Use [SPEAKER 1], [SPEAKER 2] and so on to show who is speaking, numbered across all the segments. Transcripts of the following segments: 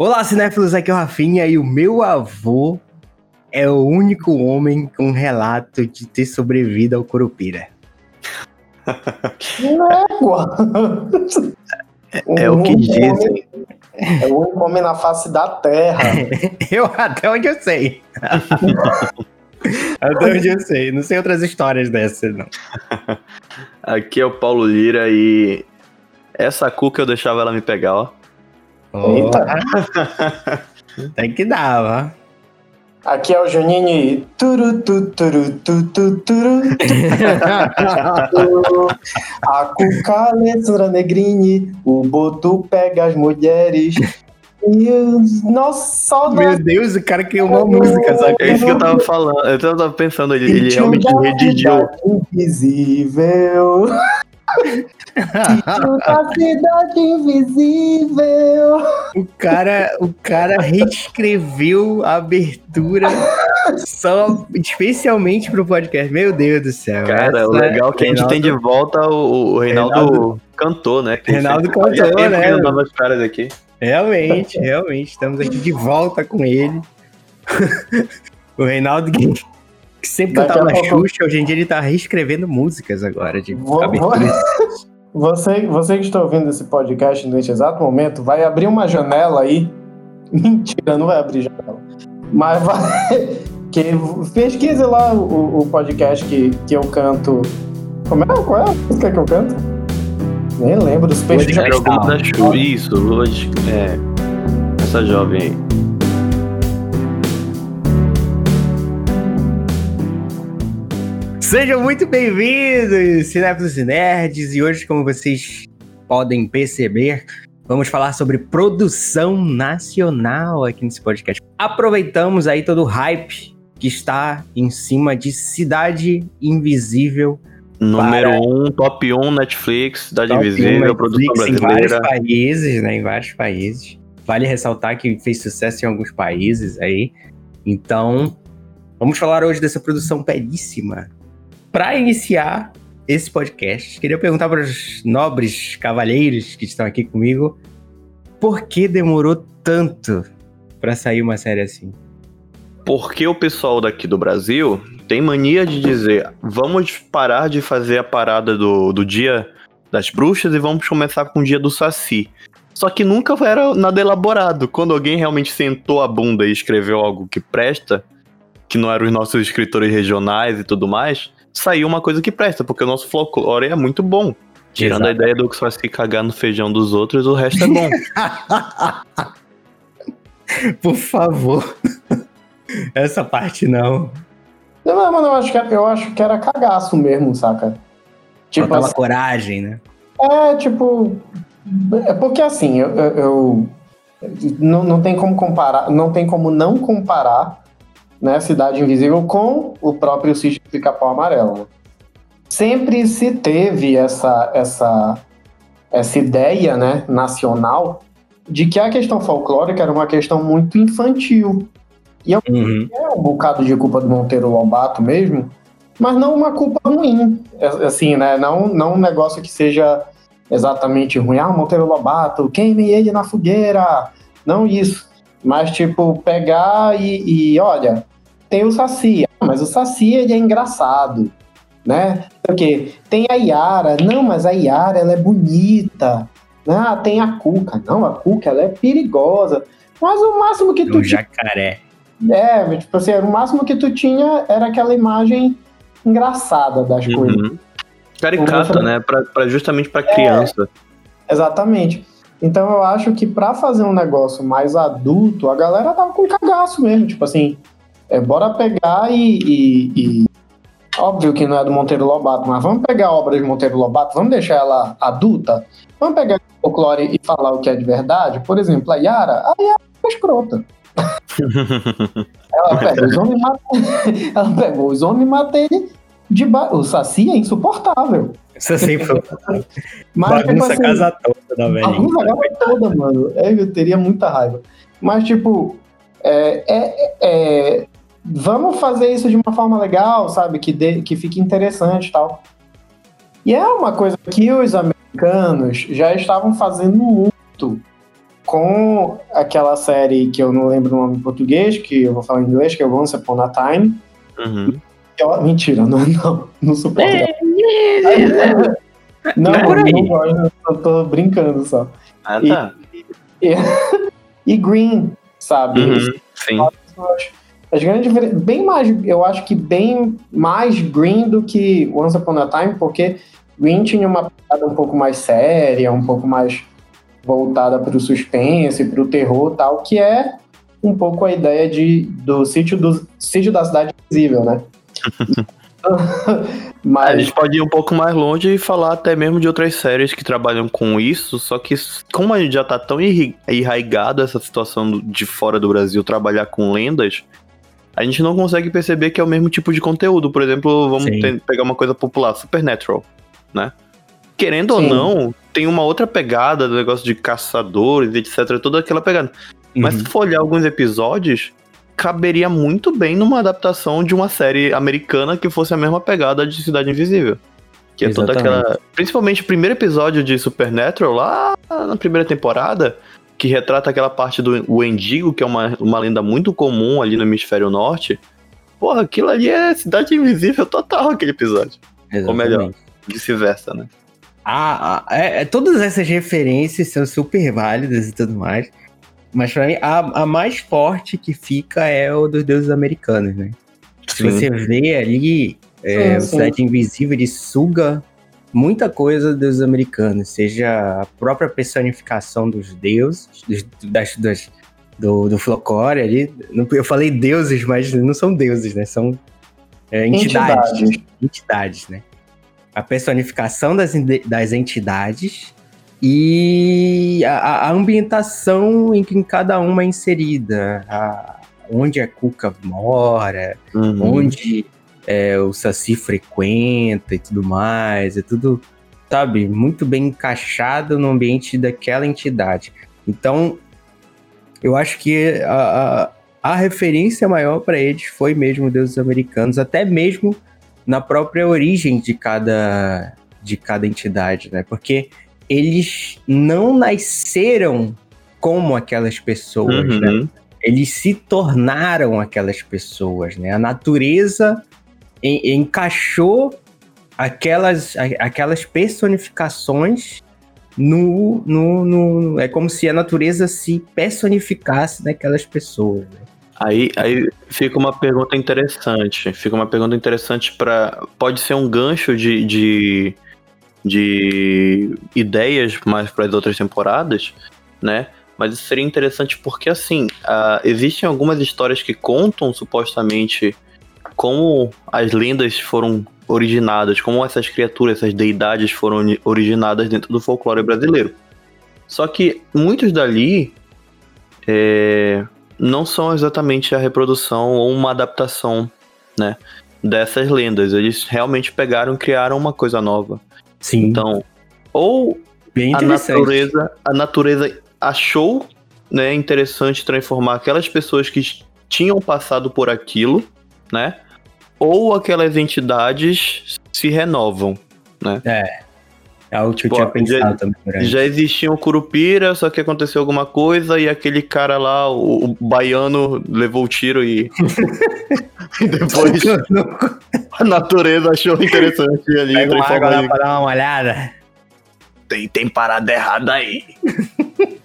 [SPEAKER 1] Olá, cinéfilos, aqui é o Rafinha e o meu avô é o único homem com relato de ter sobrevivido ao Curupira.
[SPEAKER 2] Égua!
[SPEAKER 1] É, é o que dizem.
[SPEAKER 2] É o único homem na face da Terra.
[SPEAKER 1] eu até onde eu sei. até onde eu sei. Não sei outras histórias dessas, não.
[SPEAKER 3] Aqui é o Paulo Lira e essa cuca eu deixava ela me pegar, ó.
[SPEAKER 2] Eita.
[SPEAKER 1] Tem que dar, ó.
[SPEAKER 2] Aqui é o Juninho e. Turu, tu, turu, tu, tu, turu. A cuca Alessandra Negrini, o Boto pega as mulheres. E nossa,
[SPEAKER 1] Meu Deus, o cara criou uma música, sabe?
[SPEAKER 3] É isso que eu tava falando. Eu tava pensando, ele, ele realmente redigiu.
[SPEAKER 2] Invisível. Da cidade invisível.
[SPEAKER 1] O cara, o cara reescreveu a abertura só especialmente pro podcast. Meu Deus do céu.
[SPEAKER 3] Cara, o legal é que a gente tem de volta o, o Reinaldo, Reinaldo cantor, né? Que
[SPEAKER 1] Reinaldo cantor, né?
[SPEAKER 3] Novas caras aqui.
[SPEAKER 1] Realmente, realmente. Estamos aqui de volta com ele. o Reinaldo que sempre cantava na pouco... Xuxa, hoje em dia ele tá reescrevendo músicas agora de
[SPEAKER 2] vou, Você, você que está ouvindo esse podcast neste exato momento, vai abrir uma janela aí. Mentira, não vai abrir janela. Mas vai. Que, pesquise lá o, o podcast que, que eu canto. Como é? Qual é a música que eu canto? Nem lembro dos peixes
[SPEAKER 3] de Isso, hoje. É. Essa jovem aí.
[SPEAKER 1] Sejam muito bem-vindos, cinéfilos e nerds, e hoje, como vocês podem perceber, vamos falar sobre produção nacional aqui nesse podcast. Aproveitamos aí todo o hype que está em cima de Cidade Invisível.
[SPEAKER 3] Número 1, um, top 1 um, Netflix, Cidade top Invisível, produção brasileira.
[SPEAKER 1] Em vários países, né? Em vários países. Vale ressaltar que fez sucesso em alguns países aí. Então, vamos falar hoje dessa produção belíssima para iniciar esse podcast, queria perguntar para os nobres cavalheiros que estão aqui comigo, por que demorou tanto para sair uma série assim?
[SPEAKER 3] Porque o pessoal daqui do Brasil tem mania de dizer: vamos parar de fazer a parada do, do dia das bruxas e vamos começar com o dia do Saci. Só que nunca era nada elaborado. Quando alguém realmente sentou a bunda e escreveu algo que presta, que não eram os nossos escritores regionais e tudo mais, saiu uma coisa que presta, porque o nosso folclore é muito bom. Tirando Exato. a ideia do que faz se cagar no feijão dos outros, o resto é bom.
[SPEAKER 1] Por favor. Essa parte não.
[SPEAKER 2] Não, mas eu acho que, eu acho que era cagaço mesmo, saca?
[SPEAKER 1] Tipo, Faltava assim, coragem, né?
[SPEAKER 2] É, tipo. É porque assim, eu, eu, eu, não, não tem como comparar, não tem como não comparar né, Cidade Invisível com o próprio Sítio do Pica-Pau Amarelo. Né? Sempre se teve essa, essa, essa ideia né, nacional de que a questão folclórica era uma questão muito infantil. E é, uhum. é um bocado de culpa do Monteiro Lobato mesmo, mas não uma culpa ruim. É, assim, né? Não, não um negócio que seja exatamente ruim. Ah, Monteiro Lobato, queime ele na fogueira. Não isso. Mas, tipo, pegar e, e olha, tem o Saci, ah, mas o Saci ele é engraçado, né? Porque tem a Yara, não, mas a Yara ela é bonita. Ah, tem a Cuca, não, a Cuca ela é perigosa. Mas o máximo que tu.
[SPEAKER 1] O jacaré.
[SPEAKER 2] É, tipo assim, o máximo que tu tinha era aquela imagem engraçada das uhum. coisas.
[SPEAKER 3] Caricata, né? Pra, pra justamente para criança.
[SPEAKER 2] É, exatamente. Então eu acho que para fazer um negócio mais adulto, a galera tava com cagaço mesmo. Tipo assim, é, bora pegar e, e, e, Óbvio que não é do Monteiro Lobato, mas vamos pegar a obra de Monteiro Lobato, vamos deixar ela adulta, vamos pegar o folclore e falar o que é de verdade. Por exemplo, a Yara, a Yara é escrota. ela, pega os homens ela pegou os homens e mata ele de ba... O Saci é insuportável.
[SPEAKER 1] Saci foi. Mas, tipo bagunça tipo, assim, a casa toda da velhinha. Bagunça
[SPEAKER 2] a casa toda, mano. É, eu teria muita raiva. Mas, tipo, é, é, é, vamos fazer isso de uma forma legal, sabe? Que, de, que fique interessante e tal. E é uma coisa que os americanos já estavam fazendo muito com aquela série que eu não lembro o nome em português, que eu vou falar em inglês, que é Once Upon a Time.
[SPEAKER 3] Uhum.
[SPEAKER 2] Eu- mentira, não, não, não suporto.
[SPEAKER 1] É,
[SPEAKER 2] não,
[SPEAKER 1] não é aí.
[SPEAKER 2] não gosto, eu tô brincando só.
[SPEAKER 3] Ah,
[SPEAKER 2] E-
[SPEAKER 3] tá.
[SPEAKER 2] E Green, sabe?
[SPEAKER 3] Uhum, Sim.
[SPEAKER 2] As grandes bem mais, eu acho que bem mais Green do que Once Upon a Time, porque Green tinha uma pegada um pouco mais séria, um pouco mais voltada para o suspense, para o terror tal, que é um pouco a ideia de, do sítio do sítio da cidade invisível, né?
[SPEAKER 3] A
[SPEAKER 2] Mas
[SPEAKER 3] gente pode ir um pouco mais longe e falar até mesmo de outras séries que trabalham com isso, só que como a gente já tá tão enraigado essa situação de fora do Brasil trabalhar com lendas, a gente não consegue perceber que é o mesmo tipo de conteúdo. Por exemplo, vamos ten- pegar uma coisa popular, Supernatural, né? Querendo ou
[SPEAKER 2] Sim.
[SPEAKER 3] não, tem uma outra pegada do negócio de caçadores, etc, toda aquela pegada. Mas
[SPEAKER 1] Uhum.
[SPEAKER 3] se for olhar alguns episódios, caberia muito bem numa adaptação de uma série americana que fosse a mesma pegada de Cidade Invisível. Que é toda
[SPEAKER 1] Exatamente.
[SPEAKER 3] aquela. Principalmente o primeiro episódio de Supernatural, lá na primeira temporada, que retrata aquela parte do Wendigo, que é uma, uma lenda muito comum ali no hemisfério norte. Porra, aquilo ali é Cidade Invisível total, aquele episódio. Ou melhor.
[SPEAKER 1] Exatamente.
[SPEAKER 3] Vice-versa, né?
[SPEAKER 1] Ah, ah, é, é, todas essas referências são super válidas e tudo mais. Mas pra mim, a, a mais forte que fica é o dos deuses americanos, né? Se você vê ali, é,
[SPEAKER 2] Sim,
[SPEAKER 1] o. Cidade Invisível, ele suga muita coisa dos americanos, seja a própria personificação dos deuses, dos, das, das- do, do folclore ali. Eu falei deuses, mas não são deuses, né? São é, entidades
[SPEAKER 2] entidades.
[SPEAKER 1] entidades, né? A personificação das, das entidades e a, a ambientação em que cada uma é inserida. a- onde a Cuca mora,
[SPEAKER 3] Uhum.
[SPEAKER 1] onde é, o Saci frequenta e tudo mais. É tudo, sabe, muito bem encaixado no ambiente daquela entidade. Então, eu acho que a, a, a referência maior para eles foi mesmo deuses americanos, até mesmo na própria origem de cada, de cada entidade, né? Porque eles não nasceram como aquelas pessoas, né?
[SPEAKER 3] Uhum.
[SPEAKER 1] eles se tornaram aquelas pessoas, né? A natureza en- encaixou aquelas, aquelas personificações no, no, no- É como se a natureza se personificasse naquelas pessoas. né?
[SPEAKER 3] Aí, aí fica uma pergunta interessante. Fica uma pergunta interessante para Pode ser um gancho de, de, de ideias mais para as outras temporadas, né? Mas isso seria interessante porque, assim, ah, existem algumas histórias que contam supostamente como as lendas foram originadas, como essas criaturas, essas deidades foram ori- originadas dentro do folclore brasileiro. Só que muitos dali é, não são exatamente a reprodução ou uma adaptação, né, dessas lendas. Eles realmente pegaram e criaram uma coisa nova.
[SPEAKER 1] Sim,
[SPEAKER 3] Então, ou
[SPEAKER 1] bem
[SPEAKER 3] a natureza, a natureza achou, né, interessante transformar aquelas pessoas que tinham passado por aquilo, né? Ou aquelas entidades se renovam.
[SPEAKER 1] É algo que eu tinha
[SPEAKER 3] ó,
[SPEAKER 1] pensado
[SPEAKER 3] já-
[SPEAKER 1] também. durante.
[SPEAKER 3] Já existia um curupira, só que aconteceu alguma coisa e aquele cara lá, o, o baiano, levou o tiro e. e depois a natureza achou interessante ali.
[SPEAKER 1] Pega uma água lá pra dar uma olhada.
[SPEAKER 3] Tem, tem parada errada aí.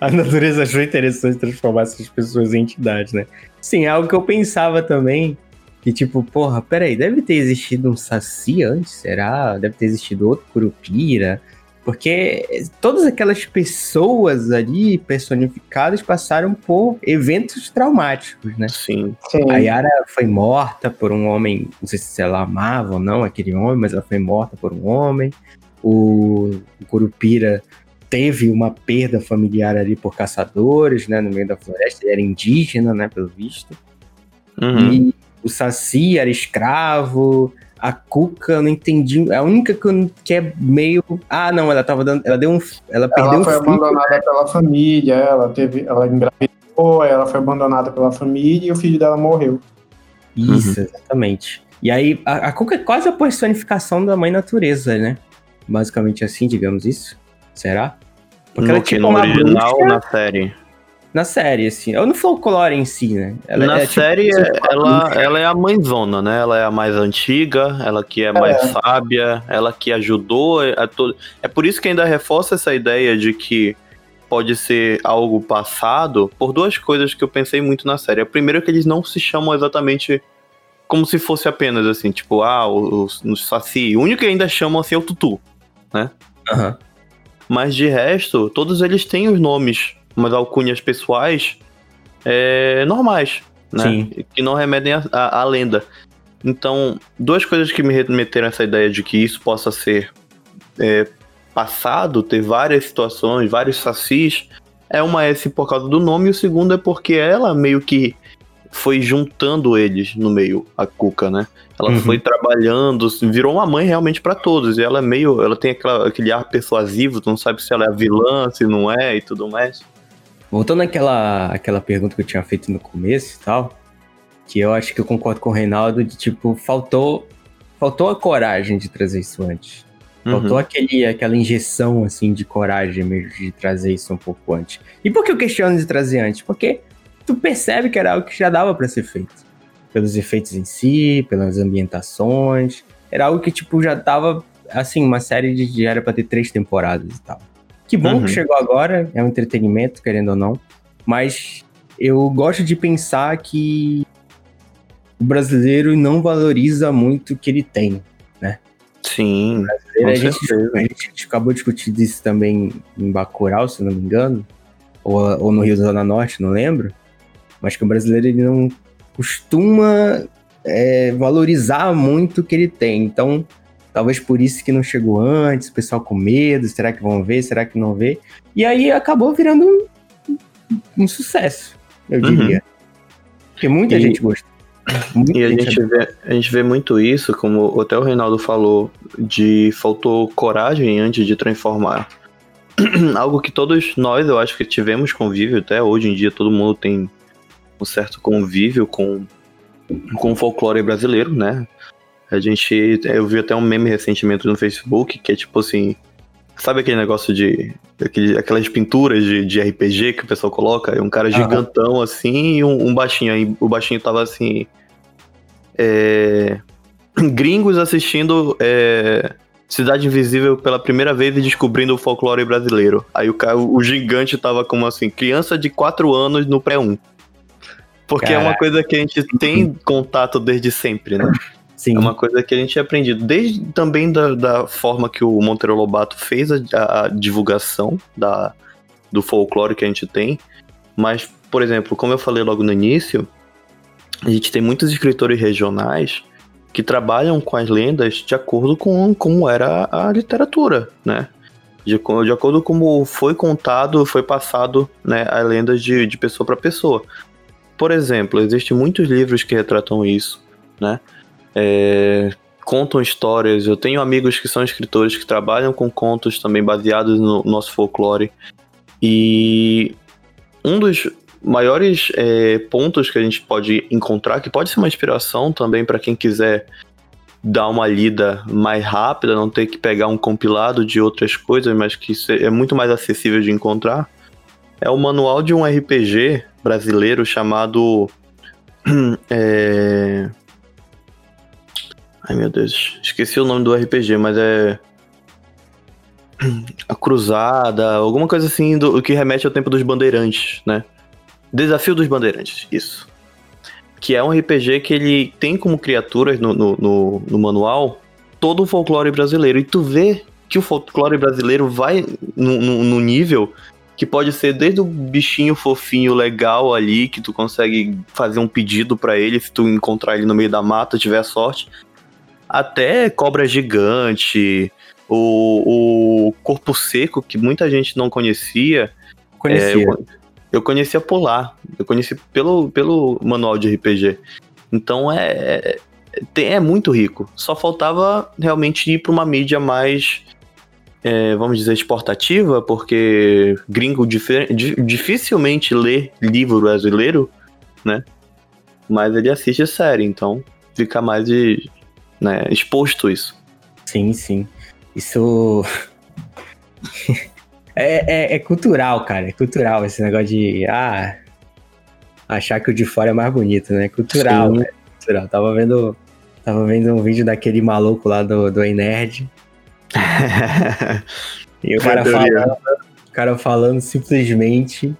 [SPEAKER 1] A natureza achou interessante transformar essas pessoas em entidades, né? Sim, é algo que eu pensava também. Que tipo, porra, peraí, deve ter existido um Saci antes, será? Deve ter existido outro Curupira. Porque todas aquelas pessoas ali personificadas passaram por eventos traumáticos, né?
[SPEAKER 3] Sim.
[SPEAKER 2] Sim.
[SPEAKER 1] A Yara foi morta por um homem, não sei se ela amava ou não aquele homem, mas ela foi morta por um homem. O, o Curupira teve uma perda familiar ali por caçadores, né, no meio da floresta. Ele era indígena, né, pelo visto.
[SPEAKER 3] Uhum.
[SPEAKER 1] E o Saci era escravo. A Cuca, eu não entendi. A única que, é meio. Ah, não, ela tava dando. Ela deu um. Ela perdeu
[SPEAKER 2] Ela
[SPEAKER 1] um
[SPEAKER 2] foi
[SPEAKER 1] filho.
[SPEAKER 2] abandonada pela família, ela teve, ela engravidou, ela foi abandonada pela família e o filho dela morreu.
[SPEAKER 1] Isso,
[SPEAKER 3] Uhum.
[SPEAKER 1] exatamente. E aí, a, a Cuca é quase a personificação da mãe natureza, né? Basicamente assim, digamos isso. Será? Porque
[SPEAKER 3] no
[SPEAKER 1] ela é
[SPEAKER 3] que?
[SPEAKER 1] tipo
[SPEAKER 3] No
[SPEAKER 1] uma
[SPEAKER 3] original
[SPEAKER 1] bruxa
[SPEAKER 3] na série?
[SPEAKER 1] Na série, assim. Ou no folclore em si, né? Ela
[SPEAKER 3] na
[SPEAKER 1] é, tipo,
[SPEAKER 3] série,
[SPEAKER 1] uma
[SPEAKER 3] ela, ela é a mãezona, né? Ela é a mais antiga, ela que é mais sábia, ela que ajudou a todo. É por isso que ainda reforça essa ideia de que pode ser algo passado por duas coisas que eu pensei muito na série. A primeira é que eles não se chamam exatamente como se fosse apenas assim, tipo, ah, os, os Saci. O único que ainda chamam assim é o Tutu.
[SPEAKER 1] Aham.
[SPEAKER 3] Mas de resto, todos eles têm os nomes, umas alcunhas pessoais é, normais, né?
[SPEAKER 1] Sim.
[SPEAKER 3] Que não remetem à- lenda. Então, duas coisas que me remeteram a essa ideia de que isso possa ser é, passado, ter várias situações, vários sacis, é uma esse por causa do nome, e o segundo é porque ela meio que foi juntando eles no meio, a Cuca, né? Ela
[SPEAKER 1] Uhum.
[SPEAKER 3] foi trabalhando, virou uma mãe realmente pra todos. E ela é meio. Ela tem aquela- aquele ar persuasivo, tu não sabe se ela é a vilã, se não é e tudo mais.
[SPEAKER 1] Voltando àquela, àquela pergunta que eu tinha feito no começo e tal, que eu acho que eu concordo com o Reinaldo de tipo, faltou, faltou a coragem de trazer isso antes. Faltou
[SPEAKER 3] Uhum.
[SPEAKER 1] aquele, aquela injeção, assim, de coragem mesmo de trazer isso um pouco antes. E por que eu questiono de trazer antes? Porque tu percebe que era algo que já dava pra ser feito. Pelos efeitos em si, pelas ambientações. Era algo que, tipo, já tava, assim, uma série de, de era pra ter três temporadas e tal. Que bom
[SPEAKER 3] Uhum.
[SPEAKER 1] que chegou agora, é um entretenimento, querendo ou não. Mas eu gosto de pensar que o brasileiro não valoriza muito o que ele tem.
[SPEAKER 3] Sim.
[SPEAKER 1] A gente, a gente acabou discutindo isso também em Bacurau, se não me engano, ou, ou no Rio Zona Norte, não lembro. Mas que o brasileiro ele não costuma é, valorizar muito o que ele tem. Então, talvez por isso que não chegou antes, o pessoal com medo, será que vão ver, será que não vê? E aí acabou virando um, um sucesso, eu
[SPEAKER 3] Uhum.
[SPEAKER 1] diria. Porque muita
[SPEAKER 3] E-
[SPEAKER 1] gente gostou. Muita
[SPEAKER 3] E a gente, vê, a gente vê muito isso, como até o Reinaldo falou, de faltou coragem antes de transformar. Algo que todos nós, eu acho que tivemos convívio até hoje em dia, todo mundo tem um certo convívio com, com o folclore brasileiro, né? A gente, eu vi até um meme recentemente no Facebook, que é tipo assim, sabe aquele negócio de, aquele, aquelas pinturas de, de RPG que o pessoal coloca? É um cara gigantão assim e um, um baixinho, aí o baixinho tava assim, é, gringos assistindo é, Cidade Invisível pela primeira vez e descobrindo o folclore brasileiro. Aí o, cara, o gigante tava como assim, criança de 4 anos no pré-1. Porque é uma
[SPEAKER 1] Caraca.
[SPEAKER 3] coisa que a gente tem contato desde sempre, né?
[SPEAKER 1] Sim.
[SPEAKER 3] É uma coisa que a gente tinha aprendido desde também da, da forma que o Monteiro Lobato fez a, a- divulgação da, do folclore que a gente tem. Mas, por exemplo, como eu falei logo no início, a gente tem muitos escritores regionais que trabalham com as lendas de acordo com como era a literatura, né? De, de acordo com como foi contado, foi passado né, a lenda de, de pessoa para pessoa. Por exemplo, existem muitos livros que retratam isso, né? É, contam histórias. Eu tenho amigos que são escritores que trabalham com contos também baseados no nosso folclore. E um dos maiores é, pontos que a gente pode encontrar, que pode ser uma inspiração também para quem quiser dar uma lida mais rápida, não ter que pegar um compilado de outras coisas, mas que é muito mais acessível de encontrar, é o manual de um RPG brasileiro chamado. é, Ai meu Deus, esqueci o nome do RPG, mas é. A Cruzada, alguma coisa assim do que remete ao tempo dos bandeirantes, né? Desafio dos Bandeirantes, isso. Que é um RPG que ele tem como criaturas no, no, no- no manual todo o folclore brasileiro. E tu vê que o folclore brasileiro vai no nível que pode ser desde o bichinho fofinho legal ali, que tu consegue fazer um pedido pra ele se tu encontrar ele no meio da mata, tiver sorte, até cobra gigante, o, o corpo seco, que muita gente não conhecia.
[SPEAKER 1] Conhecia.
[SPEAKER 3] É, eu, eu conhecia por lá. Eu conheci pelo, pelo manual de RPG. Então é, é, é muito rico. Só faltava realmente ir para uma mídia mais, é, vamos dizer, exportativa, porque gringo dificilmente lê livro brasileiro, né? Mas ele assiste série, então fica mais de, né, exposto isso.
[SPEAKER 1] Sim, sim. Isso. É, é, é cultural, cara. É cultural esse negócio de. Ah. Achar que o de fora é mais bonito, né? Cultural, né? Cultural. Tava vendo. Tava vendo um vídeo daquele maluco lá do, do Nerd. e o cara falando, o cara falando simplesmente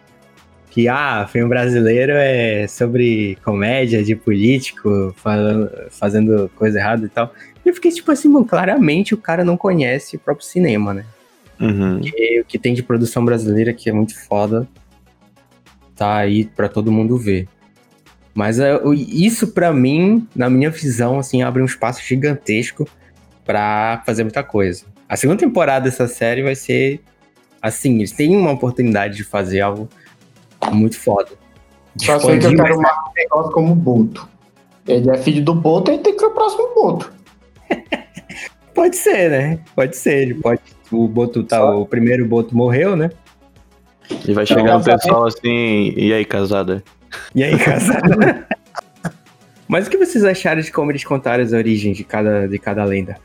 [SPEAKER 1] que ah, filme brasileiro é sobre comédia de político falando, fazendo coisa errada e tal. E eu fiquei tipo assim, mano, claramente o cara não conhece o próprio cinema, né?
[SPEAKER 3] Uhum.
[SPEAKER 1] o que tem de produção brasileira que é muito foda tá aí para todo mundo ver. Mas uh, isso para mim, na minha visão, assim, abre um espaço gigantesco para fazer muita coisa. A segunda temporada dessa série vai ser assim, eles têm uma oportunidade de fazer algo muito foda.
[SPEAKER 2] Só sei que eu quero mais um negócio como o Boto. Ele é filho do Boto, ele tem que ser o próximo Boto.
[SPEAKER 1] pode ser, né? Pode ser. Ele pode. O Boto tá. Só. O primeiro Boto morreu, né?
[SPEAKER 3] E vai chegar então, o pessoal assim. E aí, casada?
[SPEAKER 1] E aí, casada? Mas o que vocês acharam de como eles contaram as origens de cada, de cada lenda?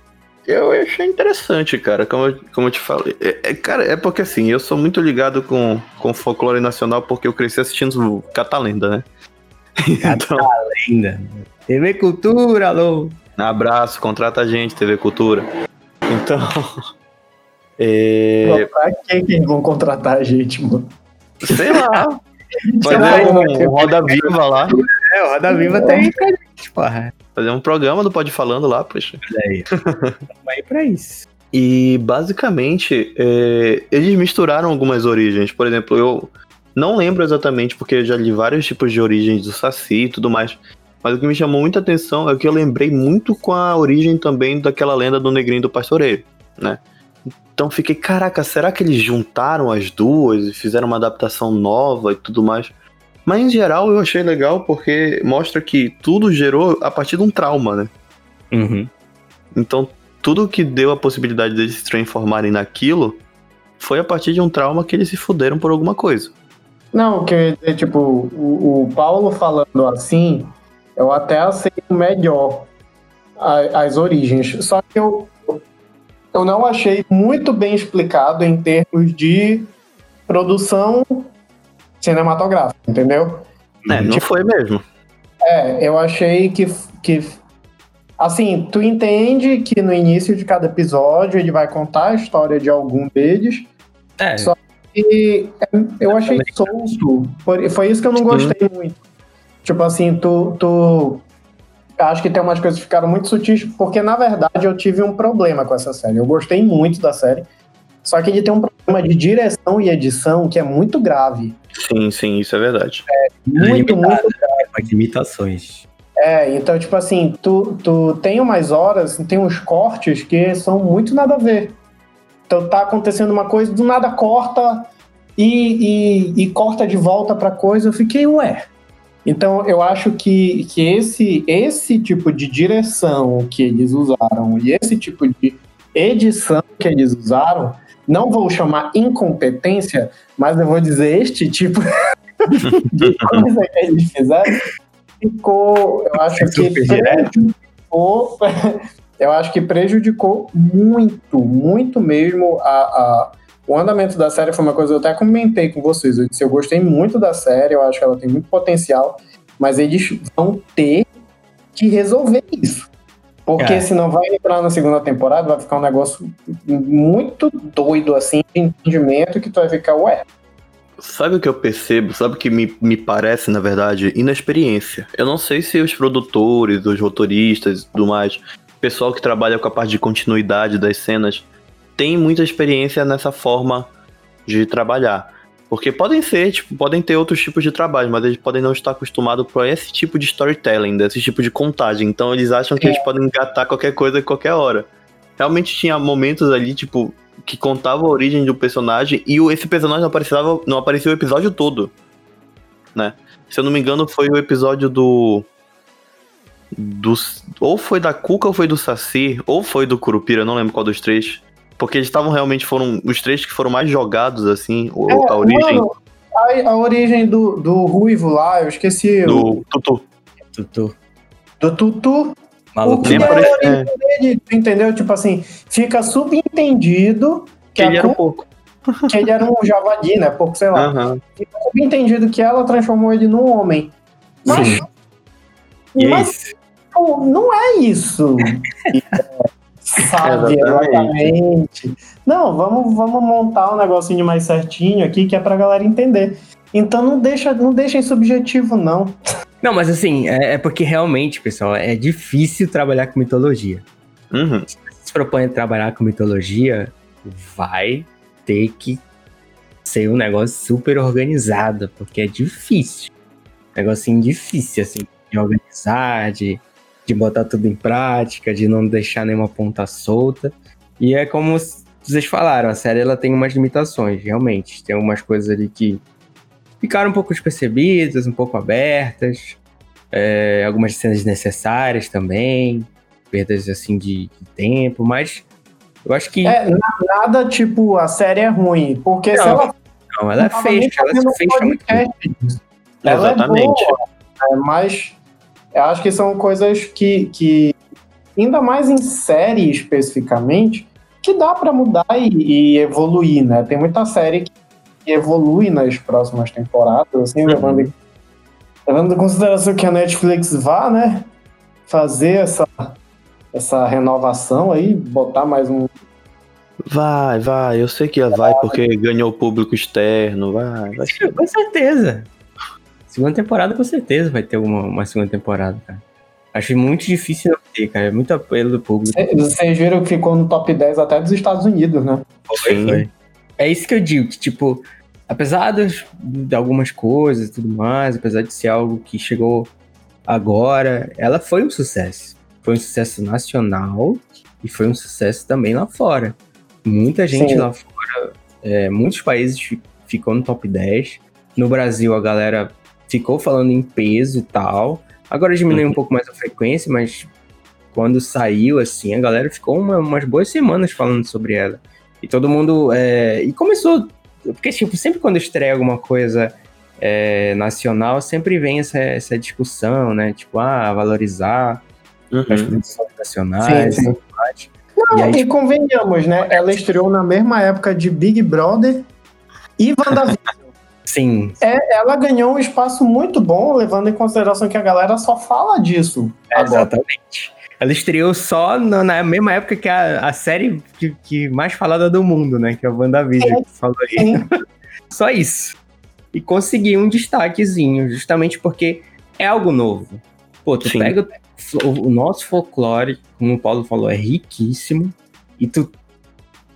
[SPEAKER 3] Eu achei interessante, cara, como eu, como eu te falei. É, é, cara, é porque assim, eu sou muito ligado com, com folclore nacional porque eu cresci assistindo Catalenda, né?
[SPEAKER 1] Catalenda. TV Cultura, alô!
[SPEAKER 3] Abraço, contrata a gente, TV Cultura. Então.
[SPEAKER 2] É... Pra quem que vão contratar a gente, mano?
[SPEAKER 3] Sei lá. Fazer um, um Roda Viva lá.
[SPEAKER 1] É, o Roda Viva tem gente, porra.
[SPEAKER 3] Fazer um programa do Pode Falando lá, poxa.
[SPEAKER 1] É aí. aí pra isso.
[SPEAKER 3] E basicamente, é, eles misturaram algumas origens. Por exemplo, eu não lembro exatamente, porque eu já li vários tipos de origens do Saci e tudo mais. Mas o que me chamou muita atenção é que eu lembrei muito com a origem também daquela lenda do Negrinho do Pastoreiro, né? Então fiquei, caraca, será que eles juntaram as duas e fizeram uma adaptação nova e tudo mais? Mas em geral eu achei legal porque mostra que tudo gerou a partir de um trauma, né?
[SPEAKER 1] Uhum.
[SPEAKER 3] Então tudo que deu a possibilidade deles se transformarem naquilo foi a partir de um trauma que eles se fuderam por alguma coisa.
[SPEAKER 2] Não, que tipo, o, o Paulo falando assim, eu até aceito melhor a, as origens. Só que eu, eu não achei muito bem explicado em termos de produção cinematográfica, entendeu?
[SPEAKER 3] É, não tipo, foi mesmo.
[SPEAKER 2] É, eu achei que, que. Assim, tu entende que no início de cada episódio ele vai contar a história de algum deles. É. Só que eu achei solto. Foi isso que eu não gostei Sim. muito. Tipo assim, tu, tu. Acho que tem umas coisas que ficaram muito sutis, porque na verdade eu tive um problema com essa série. Eu gostei muito da série. Só que ele tem um problema de direção e edição que é muito grave.
[SPEAKER 3] Sim, sim, isso é verdade.
[SPEAKER 2] É, muito, é muito
[SPEAKER 1] grave. limitações.
[SPEAKER 2] É, então, tipo assim, tu, tu tem umas horas, tem uns cortes que são muito nada a ver. Então tá acontecendo uma coisa, do nada corta e, e, e corta de volta pra coisa. Eu fiquei, ué. Então, eu acho que, que esse, esse tipo de direção que eles usaram e esse tipo de edição que eles usaram não vou chamar incompetência, mas eu vou dizer este tipo de coisa que eles fizeram, ficou, eu acho que prejudicou, eu acho que prejudicou muito, muito mesmo a, a, o andamento da série foi uma coisa que eu até comentei com vocês. Eu disse, eu gostei muito da série, eu acho que ela tem muito potencial, mas eles vão ter que resolver isso. Porque é. senão vai entrar na segunda temporada, vai ficar um negócio muito doido, assim, de entendimento, que tu vai ficar, ué.
[SPEAKER 3] Sabe o que eu percebo? Sabe o que me, me parece, na verdade? Inexperiência. Eu não sei se os produtores, os roteiristas e tudo mais, pessoal que trabalha com a parte de continuidade das cenas, tem muita experiência nessa forma de trabalhar. Porque podem ser, tipo, podem ter outros tipos de trabalho, mas eles podem não estar acostumados para esse tipo de storytelling, desse tipo de contagem. Então eles acham que é. eles podem engatar qualquer coisa a qualquer hora. Realmente tinha momentos ali, tipo, que contava a origem do personagem e esse personagem não aparecia, não aparecia o episódio todo. Né? Se eu não me engano, foi o episódio do. do ou foi da Cuca ou foi do Saci, ou foi do Curupira, não lembro qual dos três. Porque eles estavam realmente, foram os três que foram mais jogados, assim, é, a origem. Mano,
[SPEAKER 2] a, a, origem do, do Ruivo lá, eu esqueci.
[SPEAKER 3] Do o... Tutu.
[SPEAKER 1] Tutu.
[SPEAKER 2] Do Tutu. Maluco. O que é a origem é. dele, entendeu? Tipo assim, fica subentendido
[SPEAKER 3] que, que ele era um pouco.
[SPEAKER 2] que ele era um javali, né? Porque, sei lá,
[SPEAKER 3] Aham.
[SPEAKER 2] eu entendido que ela transformou ele num homem. Mas,
[SPEAKER 1] Sim.
[SPEAKER 2] Mas
[SPEAKER 1] isso.
[SPEAKER 2] pô, não é isso. Sabe,
[SPEAKER 3] Exatamente.
[SPEAKER 2] exatamente. Não, vamos, vamos montar um negocinho mais certinho aqui que é pra galera entender. Então não deixa, não deixem subjetivo, não.
[SPEAKER 1] Não, mas assim, é, é porque realmente, pessoal, é difícil trabalhar com mitologia.
[SPEAKER 3] Uhum.
[SPEAKER 1] Se você se propõe a trabalhar com mitologia, vai ter que ser um negócio super organizado, porque é difícil. Negocinho difícil, assim, de organizar, de, de botar tudo em prática, de não deixar nenhuma ponta solta. E é como vocês falaram, a série ela tem umas limitações, realmente. Tem algumas coisas ali que ficaram um pouco despercebidas, um pouco abertas. é, algumas cenas desnecessárias também. Perdas, assim, de, de tempo. Mas eu acho que...
[SPEAKER 2] É, na- nada tipo, a série é ruim. Porque se
[SPEAKER 1] Não,
[SPEAKER 2] ela
[SPEAKER 1] Não, ela
[SPEAKER 2] nem
[SPEAKER 1] fecha, ela
[SPEAKER 2] fazendo
[SPEAKER 1] se fecha muito bem.
[SPEAKER 2] disso. Ela
[SPEAKER 3] Exatamente.
[SPEAKER 2] É boa, é, mas eu acho que são coisas que, que, ainda mais em série especificamente, que dá pra mudar e, e evoluir, né? Tem muita série que evolui nas próximas temporadas, assim, levando, em- levando em consideração que a Netflix vá, né? Fazer essa, essa renovação aí, botar mais um.
[SPEAKER 3] Vai, vai. Eu sei que vai porque ganhou público externo. Vai, vai.
[SPEAKER 1] Com certeza. Segunda temporada, com certeza, vai ter uma, uma segunda temporada, cara. Acho muito difícil não ter, cara. É muito apelo do público.
[SPEAKER 2] Vocês viram que ficou no top 10 até dos Estados Unidos, né?
[SPEAKER 3] Sim.
[SPEAKER 1] Foi. É isso que eu digo, que, tipo, apesar dos- de algumas coisas e tudo mais, apesar de ser algo que chegou agora, ela foi um sucesso. Foi um sucesso nacional e foi um sucesso também lá fora. Muita gente
[SPEAKER 2] Sim.
[SPEAKER 1] lá fora, é, muitos países fi- ficou no top 10. No Brasil, a galera ficou falando em peso e tal. Agora diminuiu um pouco mais a frequência, mas quando saiu, assim, a galera ficou uma- umas boas semanas falando sobre ela. E todo mundo. é, e começou. Porque, tipo, sempre quando estreia alguma coisa é, nacional, sempre vem essa, essa discussão, né? Tipo, ah, valorizar as
[SPEAKER 3] Uhum.
[SPEAKER 1] produções nacionais.
[SPEAKER 2] Sim, sim.
[SPEAKER 1] e.
[SPEAKER 2] Não,
[SPEAKER 1] E aí,
[SPEAKER 2] e,
[SPEAKER 1] tipo-
[SPEAKER 2] convenhamos, né? Ela estreou na mesma época de Big Brother e WandaVision.
[SPEAKER 1] Sim,
[SPEAKER 2] É, ela ganhou um espaço muito bom, levando em consideração que a galera só fala disso. agora.
[SPEAKER 1] exatamente. Ela estreou só na, na mesma época que a, a série que, que mais falada do mundo, né? Que é o WandaVision, que tu falou aí. Só isso. E conseguiu um destaquezinho, justamente porque é algo novo. Pô, tu
[SPEAKER 3] Sim.
[SPEAKER 1] pega o, o nosso folclore, como o Paulo falou, é riquíssimo, e tu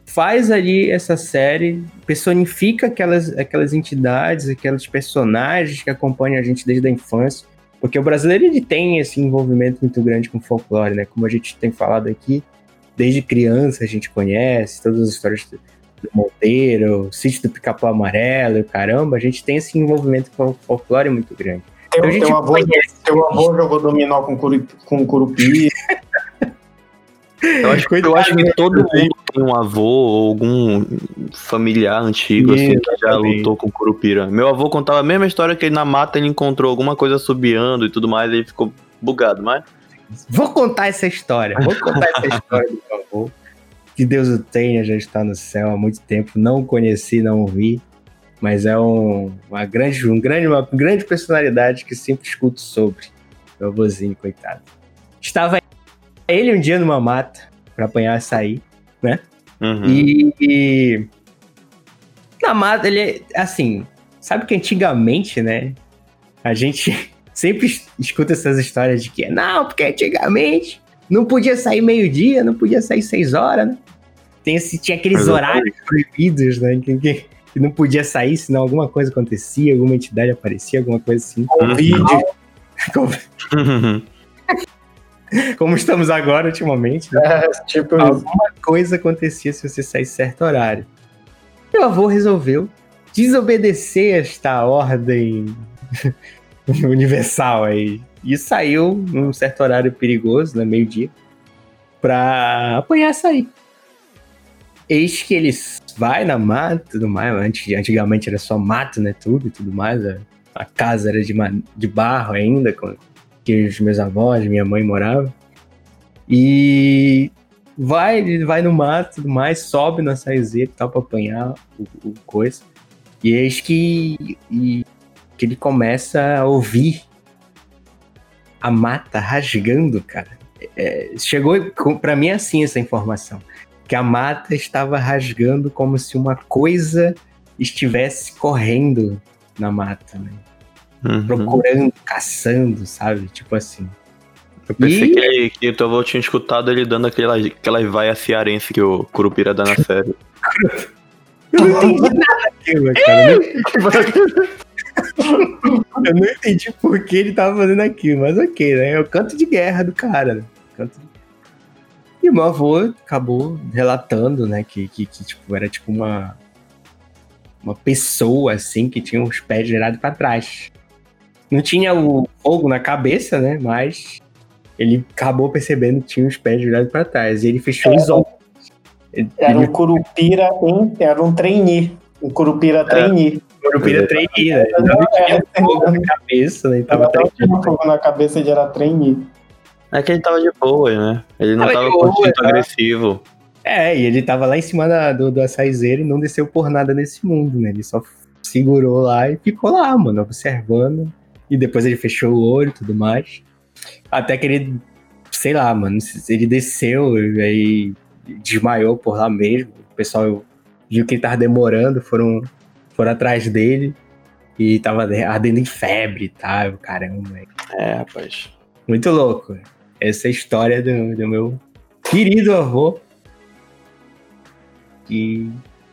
[SPEAKER 1] faz ali essa série, personifica aquelas, aquelas entidades, aqueles personagens que acompanham a gente desde a infância. Porque o brasileiro ele tem esse envolvimento muito grande com o folclore, né? Como a gente tem falado aqui, desde criança a gente conhece todas as histórias do Monteiro, o sítio do Pica-Pau Amarelo, e o caramba, a gente tem esse envolvimento com o folclore muito grande.
[SPEAKER 2] Teu,
[SPEAKER 1] Então
[SPEAKER 2] teu, avô,
[SPEAKER 1] conhece.
[SPEAKER 2] teu avô jogou dominó com, curu, com curupi.
[SPEAKER 3] Eu acho, eu acho que todo mundo tem um avô ou algum familiar antigo assim, que já lutou com curupira. Meu avô contava a mesma história que ele na mata ele encontrou alguma coisa subiando e tudo mais, e ele ficou bugado, mas
[SPEAKER 1] Vou contar essa história, vou contar essa história do meu avô. Que Deus o tenha, já está no céu há muito tempo. Não o conheci, não o vi. Mas é um, uma, grande, um grande, uma grande personalidade que sempre escuto sobre. Meu avôzinho, coitado. Estava ele um dia numa mata para apanhar açaí.
[SPEAKER 3] uhum.
[SPEAKER 1] E, e na mata, ele assim, sabe que antigamente, né? A gente sempre es- escuta essas histórias de que não, porque antigamente não podia sair meio-dia, não podia sair seis horas, né? Tem esse, tinha aqueles horários proibidos, né? Que, que, que não podia sair, senão alguma coisa acontecia, alguma entidade aparecia, alguma coisa assim.
[SPEAKER 2] Covid.
[SPEAKER 1] Como, como estamos agora ultimamente, né?
[SPEAKER 2] É, tipo isso.
[SPEAKER 1] alguma coisa acontecia se você saísse certo horário. Meu avô resolveu desobedecer esta ordem universal aí. E saiu num certo horário perigoso, né, meio-dia, pra apanhar açaí. Eis que ele vai na mata e tudo mais. Antigamente era só mato, né? Tudo e tudo mais. A, a casa era de, de barro ainda, com, que os meus avós, minha mãe moravam. E vai, vai no mato tudo mais, sobe na saizeira e tal pra apanhar o, o coisa. E eis que, e, que ele começa a ouvir a mata rasgando, cara. É, chegou para mim assim essa informação, que a mata estava rasgando como se uma coisa estivesse correndo na mata, né?
[SPEAKER 3] Uhum.
[SPEAKER 1] Procurando, caçando, sabe? Tipo assim.
[SPEAKER 3] Eu pensei
[SPEAKER 1] E-
[SPEAKER 3] que, ele, que avô tinha escutado ele dando aquela, aquela vaia cearense que o Curupira dá na série.
[SPEAKER 1] Eu não entendi nada daquilo, cara. Eu não- Eu entendi por que ele tava fazendo aquilo, mas ok, né? É o canto de guerra do cara, né? Canto de- E o meu avô acabou relatando, né, que, que, que, tipo, era tipo uma uma pessoa assim que tinha os pés virados pra trás. Não tinha o fogo na cabeça, né? Mas ele acabou percebendo que tinha os pés virados pra trás. E ele fechou os olhos. Ele-
[SPEAKER 2] Era
[SPEAKER 1] ele-
[SPEAKER 2] um curupira, em, era um trainee. Um curupira trainee.
[SPEAKER 1] Curupira trainee, né? Ele não tinha fogo na cabeça, né? Ele tava treinando.
[SPEAKER 2] com fogo na cabeça de era trainee.
[SPEAKER 3] É que ele tava de boa, né? Ele não
[SPEAKER 1] Tava
[SPEAKER 3] tava instinto
[SPEAKER 1] tá?
[SPEAKER 3] agressivo.
[SPEAKER 1] É, e ele tava lá em cima da, do, do açaizeiro e não desceu por nada nesse mundo, né? Ele só segurou lá e ficou lá, mano, observando. E depois ele fechou o olho e tudo mais. Até que ele, sei lá, mano, ele desceu e aí desmaiou por lá mesmo. O pessoal viu que ele tava demorando, foram, foram atrás dele. E tava ardendo em febre e tal, caramba. velho.
[SPEAKER 3] É, rapaz.
[SPEAKER 1] Muito louco. Essa é a história do, do meu querido avô. Que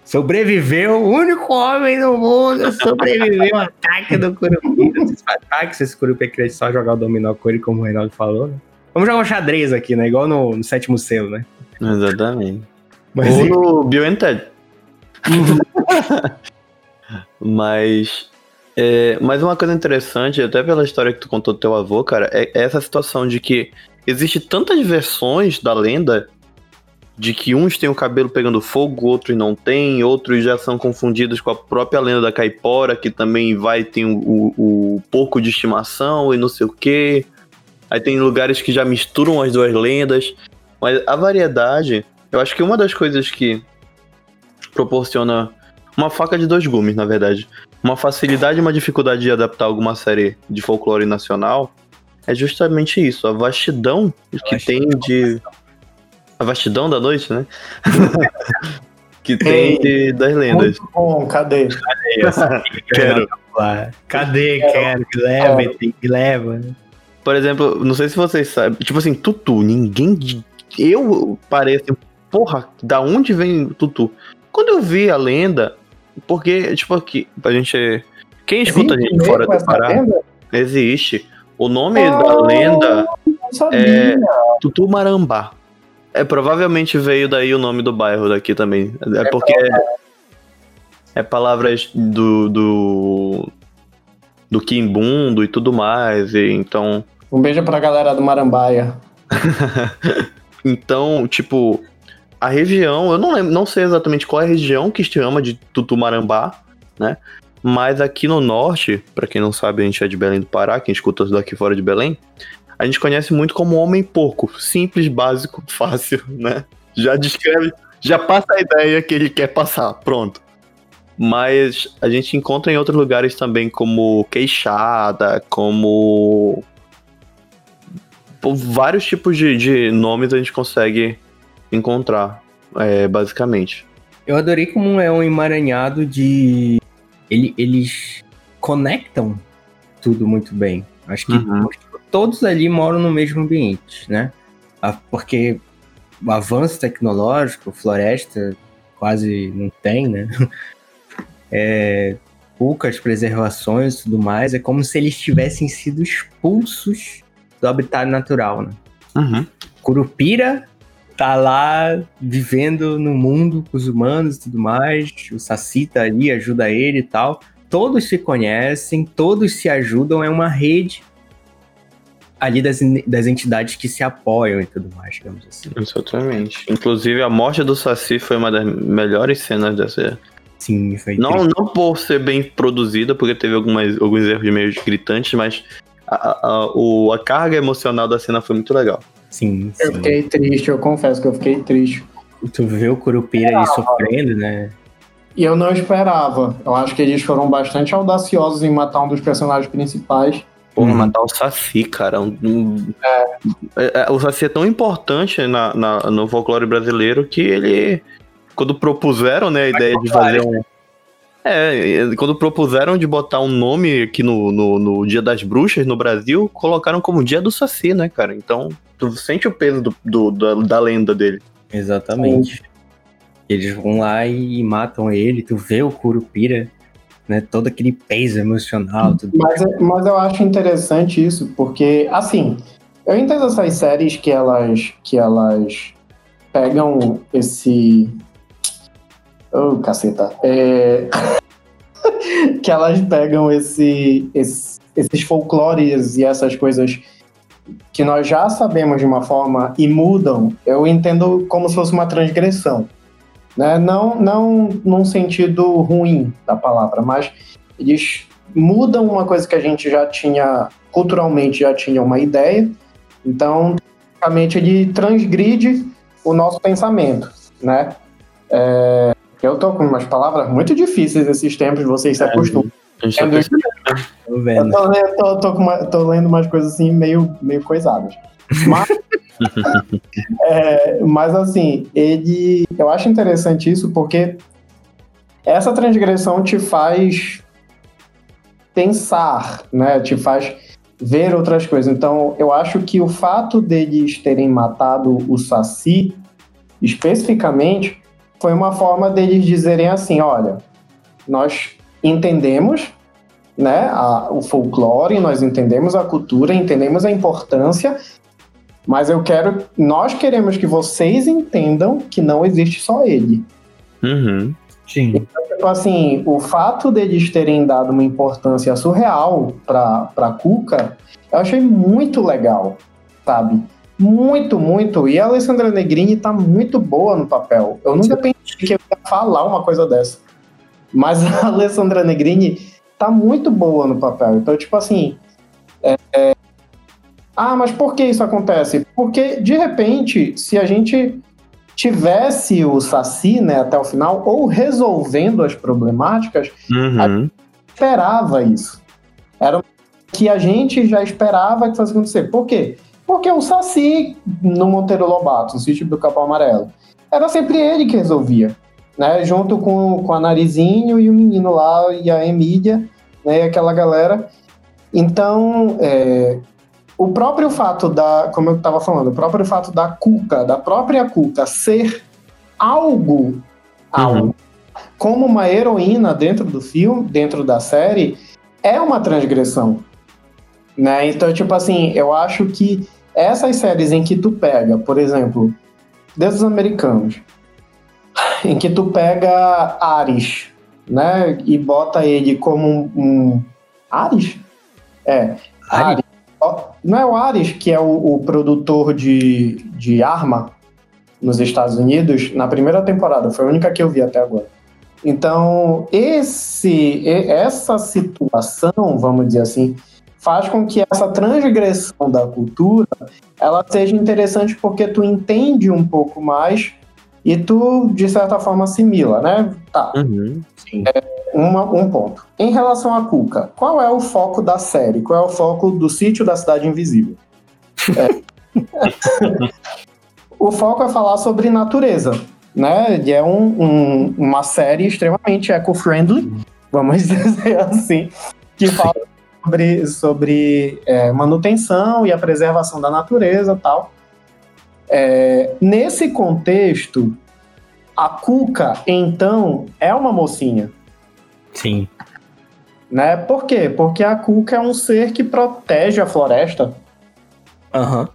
[SPEAKER 1] sobreviveu, o único homem no mundo sobreviveu ao ataque do Curupira. Esse ataque, se esse Curupira queria só jogar o dominó com ele, como o Reinaldo falou, né? Vamos jogar um xadrez aqui, né? Igual no, no sétimo selo, né?
[SPEAKER 3] Exatamente.
[SPEAKER 1] Mas
[SPEAKER 3] Ou no Bill and Ted. Mas. É, mas uma coisa interessante, até pela história que tu contou do teu avô, cara, é é essa situação de que existe tantas versões da lenda de que uns têm o cabelo pegando fogo, outros não têm, outros já são confundidos com a própria lenda da caipora, que também vai ter o, o, o porco de estimação e não sei o quê. Aí tem lugares que já misturam as duas lendas. Mas a variedade, eu acho que uma das coisas que proporciona uma faca de dois gumes, na verdade, uma facilidade e uma dificuldade de adaptar alguma série de folclore nacional é justamente isso, a vastidão que tem de a vastidão da noite, né? que tem de, das lendas.
[SPEAKER 2] Muito bom, cadê?
[SPEAKER 3] Quero.
[SPEAKER 1] Lá. Cadê? Quero que leva, tem que leva. né?
[SPEAKER 3] Por exemplo, não sei se vocês sabem, tipo assim, Tutu, ninguém. Eu pareço, porra, da onde vem Tutu? Quando eu vi a lenda, porque, tipo aqui, a gente. Quem escuta a gente
[SPEAKER 2] Existe
[SPEAKER 3] fora do Pará,
[SPEAKER 2] lenda?
[SPEAKER 3] existe. O nome
[SPEAKER 2] Ah.
[SPEAKER 3] da lenda
[SPEAKER 2] Não sabia.
[SPEAKER 3] é Tutu Marambá. É, provavelmente veio daí o nome do bairro daqui também. É, porque é, palavras do. do. do Quimbundo e tudo mais. E, então.
[SPEAKER 2] Um beijo pra galera do Marambaia.
[SPEAKER 3] Então, tipo, a região, eu não lembro, não sei exatamente qual é a região que se chama de Tutumarambá, né? Mas aqui no norte, pra quem não sabe, a gente é de Belém do Pará, quem escuta daqui fora de Belém, a gente conhece muito como homem porco, simples, básico, fácil, né? Já descreve, já passa a ideia que ele quer passar, pronto. Mas a gente encontra em outros lugares também como queixada, como vários tipos de, de nomes a gente consegue encontrar, é, basicamente.
[SPEAKER 1] Eu adorei como é um emaranhado de. Ele- eles conectam tudo muito bem. Acho que
[SPEAKER 3] Uhum.
[SPEAKER 1] Todos ali moram no mesmo ambiente, né? Porque o avanço tecnológico, floresta quase não tem, né? É, poucas preservações e tudo mais. É como se eles tivessem sido expulsos do habitat natural, né?
[SPEAKER 3] Uhum.
[SPEAKER 1] Curupira tá lá vivendo no mundo com os humanos e tudo mais. O Saci tá ali, ajuda ele e tal. Todos se conhecem, todos se ajudam, é uma rede ali das, das entidades que se apoiam e tudo mais, digamos assim.
[SPEAKER 3] Exatamente. Inclusive, a morte do Saci foi uma das melhores cenas dessa.
[SPEAKER 1] Sim, foi
[SPEAKER 3] Não,
[SPEAKER 1] incrível.
[SPEAKER 3] não por ser bem produzida, porque teve algumas, alguns erros meio gritantes, mas a, a, o- a carga emocional da cena foi muito legal.
[SPEAKER 1] Sim,
[SPEAKER 2] Eu
[SPEAKER 1] sim.
[SPEAKER 2] fiquei triste, eu confesso que eu fiquei triste.
[SPEAKER 1] Tu vê o Curupira ali sofrendo, né?
[SPEAKER 2] E eu não esperava. Eu acho que eles foram bastante audaciosos em matar um dos personagens principais.
[SPEAKER 3] Porra,
[SPEAKER 1] Uhum.
[SPEAKER 3] matar o Saci, cara. um- um- É, é, o Saci é tão importante na, na- no folclore brasileiro que ele. Quando propuseram, né, a ideia de fazer um. É, quando propuseram de botar um nome aqui no, no, no Dia das Bruxas no Brasil, colocaram como Dia do Saci, né, cara? Então, tu sente o peso do, do- da, da lenda dele.
[SPEAKER 1] Exatamente. Eles vão lá e matam ele, tu vê o Curupira, né? Todo aquele peso emocional, tudo.
[SPEAKER 2] Mas, mas eu acho interessante isso, porque, assim, eu entendo essas séries que elas, que elas pegam esse. Oh, caceta. É... que elas pegam esse, esse- esses folclores e essas coisas que nós já sabemos de uma forma e mudam, eu entendo como se fosse uma transgressão. Né? Não, não num sentido ruim da palavra, mas eles mudam uma coisa que a gente já tinha, culturalmente já tinha uma ideia, então, basicamente, ele transgride o nosso pensamento, né? É, eu tô com umas palavras muito difíceis esses tempos, vocês se acostumam. É.
[SPEAKER 1] Tô
[SPEAKER 2] Eu tô, lendo- tô- tô com uma- tô lendo umas coisas assim meio, meio coisadas. Mas, é, mas assim, ele. Eu acho interessante isso porque essa transgressão te faz pensar, né? Te faz ver outras coisas. Então, eu acho que o fato deles terem matado o Saci, especificamente, foi uma forma deles dizerem assim: olha, nós entendemos né, a- o folclore, nós entendemos a cultura, entendemos a importância, mas eu quero, nós queremos que vocês entendam que não existe só ele.
[SPEAKER 3] Uhum.
[SPEAKER 1] Sim.
[SPEAKER 2] Tipo assim, o fato deles terem dado uma importância surreal pra, pra Cuca, eu achei muito legal, sabe? Muito, muito. E a Alessandra Negrini tá muito boa no papel. Eu nunca pensei que eu ia falar uma coisa dessa. Mas a Alessandra Negrini tá muito boa no papel. Então, tipo assim. é- é- Ah, mas por que isso acontece? Porque, de repente, se a gente tivesse o Saci, né, até o final, ou resolvendo as problemáticas,
[SPEAKER 3] Uhum.
[SPEAKER 2] esperava isso. Era o que a gente já esperava que fosse acontecer. Por quê? Porque o Saci, no Monteiro Lobato, no sítio do Capão Amarelo, era sempre ele que resolvia, né? Junto com, com a Narizinho e o menino lá, e a Emília, né? E aquela galera. Então, é, o próprio fato da, como eu estava falando, o próprio fato da Cuca, da própria Cuca ser algo, algo como uma heroína dentro do filme, dentro da série, é uma transgressão. Né? Então, tipo assim, eu acho que essas séries em que tu pega, por exemplo, Deuses Americanos, em que tu pega Ares, né? E bota ele como um. um... Ares? É.
[SPEAKER 1] Ares?
[SPEAKER 2] Ó, Não é o Ares que é o, o produtor de, de arma nos Estados Unidos na primeira temporada, foi a única que eu vi até agora. Então, esse, essa situação, vamos dizer assim, faz com que essa transgressão da cultura ela seja interessante porque tu entende um pouco mais e tu, de certa forma, assimila, né? Tá,
[SPEAKER 3] Uhum.
[SPEAKER 1] Sim.
[SPEAKER 2] uma- um ponto. Em relação a Cuca, qual é o foco da série? Qual é o foco do sítio da Cidade Invisível? É. o foco é falar sobre natureza, né? E é um- um- uma série extremamente eco-friendly, vamos dizer assim, que fala sobre, sobre é, manutenção e a preservação da natureza e tal. É, nesse contexto, a Cuca, então, é uma mocinha
[SPEAKER 1] Sim.
[SPEAKER 2] né? Por quê? Porque a Cuca é um ser que protege a floresta,
[SPEAKER 1] Aham.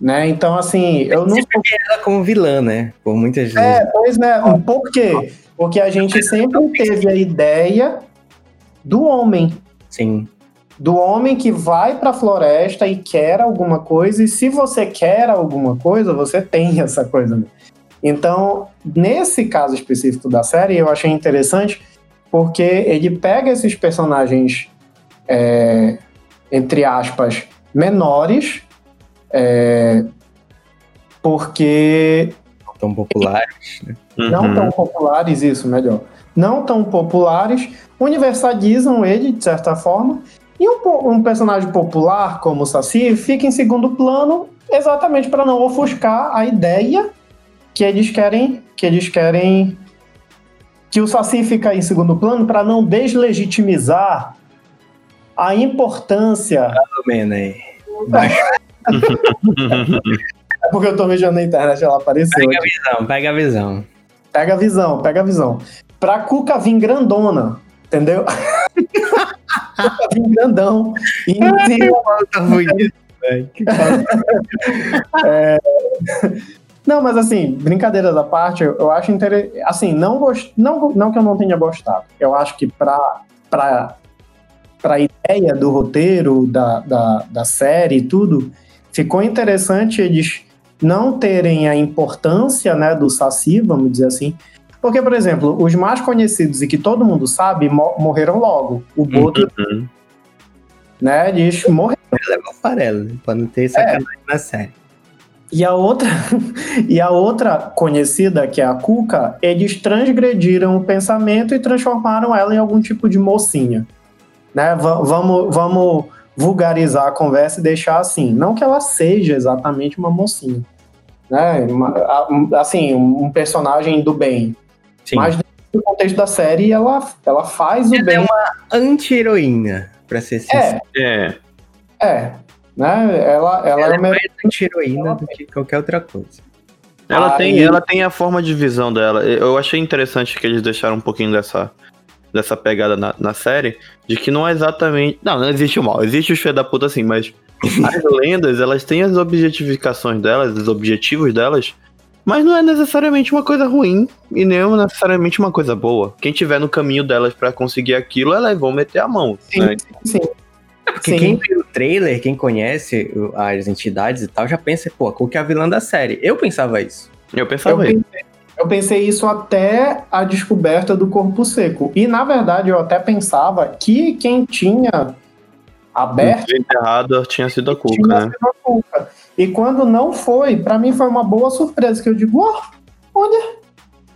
[SPEAKER 2] né? Então, assim, eu não.
[SPEAKER 1] Sempre ela como vilã, né? Por muitas vezes.
[SPEAKER 2] É, pois né? Por quê? Porque a gente sempre teve a ideia do homem.
[SPEAKER 1] Sim.
[SPEAKER 2] Do homem que vai pra floresta e quer alguma coisa, e se você quer alguma coisa, você tem essa coisa. né? Então, nesse caso específico da série, eu achei interessante porque ele pega esses personagens, é, entre aspas, menores, é, porque
[SPEAKER 1] Não tão populares. Né?
[SPEAKER 2] não
[SPEAKER 3] Uhum.
[SPEAKER 2] tão populares, isso, melhor. Não tão populares, universalizam ele, de certa forma, e um, um personagem popular como o Saci fica em segundo plano exatamente para não ofuscar a ideia que eles querem que eles querem que o Saci fica em segundo plano para não deslegitimizar a importância
[SPEAKER 1] aí.
[SPEAKER 2] é porque eu tô vendo na internet ela apareceu
[SPEAKER 1] Pega a visão, pega a visão.
[SPEAKER 2] Pega a visão, pega a visão. Pra Cuca vir grandona, entendeu? Vir grandão. E.
[SPEAKER 1] Que falta.
[SPEAKER 2] Não, mas assim, brincadeiras à parte, eu, eu acho interessante. Assim, não, gost... não, não que eu não tenha gostado. Eu acho que pra, pra, pra ideia do roteiro, da, da, da série e tudo, ficou interessante eles não terem a importância né, do Saci, vamos dizer assim. Porque, por exemplo, os mais conhecidos e que todo mundo sabe mo- morreram logo. O Boto,
[SPEAKER 3] Uhum.
[SPEAKER 2] né, eles morreram.
[SPEAKER 1] Leva farelo, né? Pra não ter sacanagem na série.
[SPEAKER 2] E a outra e a outra conhecida, que é a Cuca, eles transgrediram o pensamento e transformaram ela em algum tipo de mocinha. Né? Va- vamos, vamos vulgarizar a conversa e deixar assim. Não que ela seja exatamente uma mocinha. Né? Uma- a- um- assim, um personagem do bem.
[SPEAKER 1] Sim.
[SPEAKER 2] Mas no contexto da série, ela, ela faz o
[SPEAKER 1] Ela
[SPEAKER 2] bem.
[SPEAKER 1] é uma anti-heroína, pra ser sincero.
[SPEAKER 2] É,
[SPEAKER 3] É.
[SPEAKER 2] é. Né? Ela, ela,
[SPEAKER 1] Ela
[SPEAKER 2] é
[SPEAKER 1] é
[SPEAKER 2] uma
[SPEAKER 1] mais anti-heroína do que qualquer outra coisa.
[SPEAKER 3] Ela, tem, ela tem a forma de visão dela. Eu achei interessante que eles deixaram um pouquinho dessa, dessa pegada na, na série, de que não é exatamente. Não, não existe o mal, existe os filhos da puta assim, mas as lendas, elas têm as objetificações delas, os objetivos delas, mas não é necessariamente uma coisa ruim e nem necessariamente uma coisa boa. Quem tiver no caminho delas pra conseguir aquilo, elas vão meter a mão.
[SPEAKER 2] Sim,
[SPEAKER 3] né?
[SPEAKER 2] sim.
[SPEAKER 1] Porque
[SPEAKER 2] Sim.
[SPEAKER 1] quem viu o trailer, quem conhece o- as entidades e tal, já pensa, pô, qual que é a vilã da série? Eu pensava isso.
[SPEAKER 3] Eu
[SPEAKER 2] Eu
[SPEAKER 3] pensava isso.
[SPEAKER 2] pensei, eu pensei isso até a descoberta do corpo seco. E, na verdade, eu até pensava que quem tinha aberto
[SPEAKER 3] Enterrado tinha sido a Cuca,
[SPEAKER 2] tinha
[SPEAKER 3] né?
[SPEAKER 2] sido a Cuca. E quando não foi, pra mim foi uma boa surpresa, que eu digo, ó, olha,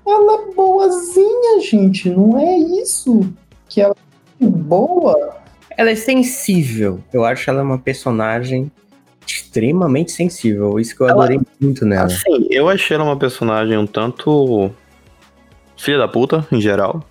[SPEAKER 2] ela é boazinha, gente, não é isso que ela é boa.
[SPEAKER 1] Ela é sensível. Eu acho ela uma personagem extremamente sensível. Isso que eu
[SPEAKER 3] Ela-
[SPEAKER 1] adorei muito nela.
[SPEAKER 3] Assim, eu achei ela uma personagem um tanto filha da puta, em geral.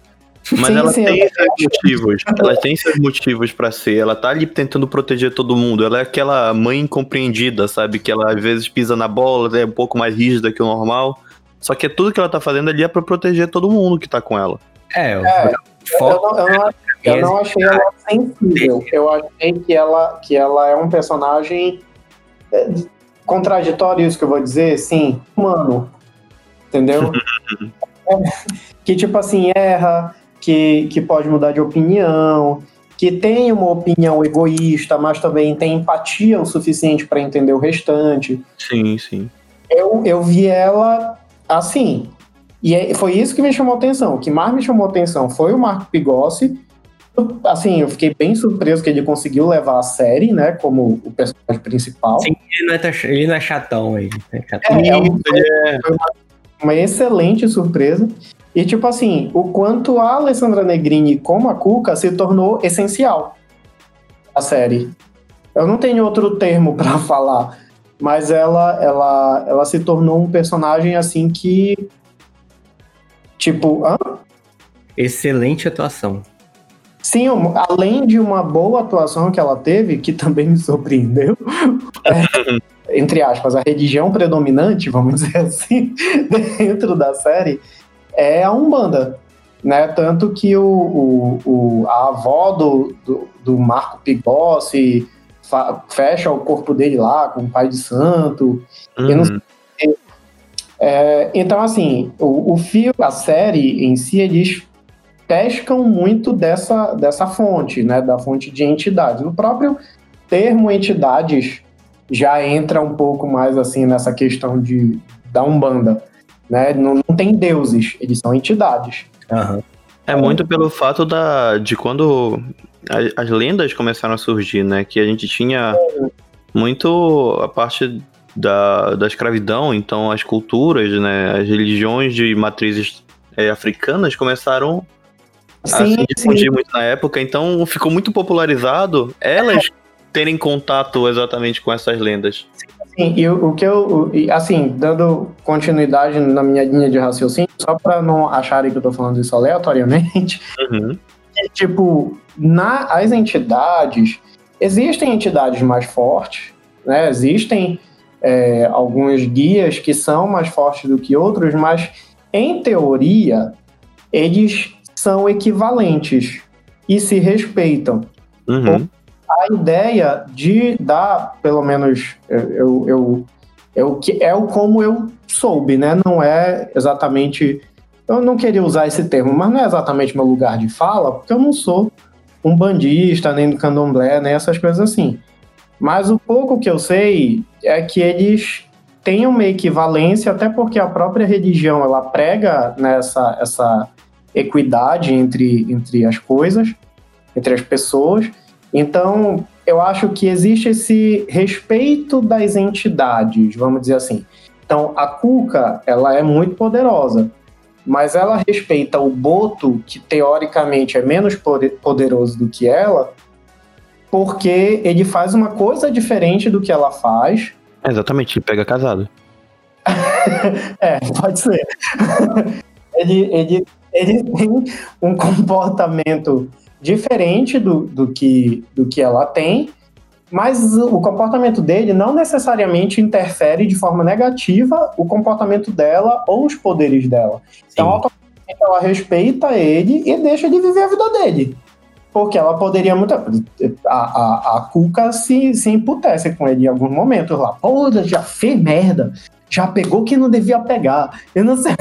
[SPEAKER 3] Mas
[SPEAKER 2] Sim,
[SPEAKER 3] ela
[SPEAKER 2] sim,
[SPEAKER 3] tem
[SPEAKER 2] eu-
[SPEAKER 3] seus motivos. Ela tem seus motivos pra ser. Ela tá ali tentando proteger todo mundo. Ela é aquela mãe incompreendida, sabe? Que ela às vezes pisa na bola, é um pouco mais rígida que o normal. Só que tudo que ela tá fazendo ali é pra proteger todo mundo que tá com ela.
[SPEAKER 1] É, o
[SPEAKER 2] É, Eu
[SPEAKER 1] foco
[SPEAKER 2] não, eu não- eu não achei ela sensível. Eu achei que ela, que ela é um personagem é, contraditório, isso que eu vou dizer, sim, humano. Entendeu? É, que, tipo assim, erra, que, que pode mudar de opinião, que tem uma opinião egoísta, mas também tem empatia o suficiente para entender o restante.
[SPEAKER 3] Sim, sim.
[SPEAKER 2] Eu, eu vi ela assim. E é- foi isso que me chamou atenção. O que mais me chamou atenção foi o Marco Pigossi. Assim, eu fiquei bem surpreso que ele conseguiu levar a série, né, como o personagem principal.
[SPEAKER 1] Sim, ele não é, ele não é chatão aí. É chatão.
[SPEAKER 2] É, é um- foi uma, uma excelente surpresa. E, tipo assim, o quanto a Alessandra Negrini como a Cuca se tornou essencial a série. Eu não tenho outro termo pra falar, mas ela, ela, ela se tornou um personagem assim que. Tipo, hã?
[SPEAKER 1] Excelente atuação.
[SPEAKER 2] Sim, além de uma boa atuação que ela teve, que também me surpreendeu, é, entre aspas, a religião predominante, vamos dizer assim, dentro da série, é a Umbanda. Né? Tanto que o, o, o- a avó do, do, do Marco Pigossi fecha o corpo dele lá com o pai de santo.
[SPEAKER 3] Uhum.
[SPEAKER 2] É, então, assim, o, o fio, a série em si, eles pescam muito dessa, dessa fonte, né? Da fonte de entidade. No próprio termo entidades já entra um pouco mais assim nessa questão de da Umbanda. Né? Não, não tem deuses, eles são entidades.
[SPEAKER 1] Aham.
[SPEAKER 3] É muito pelo fato da, de quando a- as lendas começaram a surgir, né? Que a gente tinha muito a parte da, da escravidão, então as culturas, né, as religiões de matrizes é, africanas começaram sim, a se difundir sim. muito na época, então ficou muito popularizado elas terem contato exatamente com essas lendas.
[SPEAKER 2] Sim, e o, o que eu, assim, dando continuidade na minha linha de raciocínio, só para não acharem que eu tô falando isso aleatoriamente, uhum. é, tipo, na, as entidades, existem entidades mais fortes, né, existem é, alguns guias que são mais fortes do que outros, mas em teoria, eles são equivalentes e se respeitam. Uhum a ideia de dar, pelo menos eu, eu, eu, é o como eu soube, né? Não é exatamente. Eu não queria usar esse termo, mas não é exatamente meu lugar de fala, porque eu não sou um bandista, nem do candomblé, nem essas coisas assim. Mas o pouco que eu sei é que eles têm uma equivalência, até porque a própria religião ela prega nessa essa equidade entre, entre as coisas, entre as pessoas. Então, eu acho que existe esse respeito das entidades, vamos dizer assim. Então, a Cuca, ela é muito poderosa, mas ela respeita o Boto, que teoricamente é menos poderoso do que ela, porque ele faz uma coisa diferente do que ela faz.
[SPEAKER 3] exatamente, ele pega casado.
[SPEAKER 2] é, pode ser. ele, ele, ele tem um comportamento diferente do, do, que, do que ela tem, mas o comportamento dele não necessariamente interfere de forma negativa o comportamento dela ou os poderes dela. Sim. Então, automaticamente ela respeita ele e deixa de viver a vida dele. Porque ela poderia muito. A, a, a Cuca se, se imputesse com ele em alguns momentos lá. Pô, já fez merda. Já pegou quem não devia pegar. Eu não sei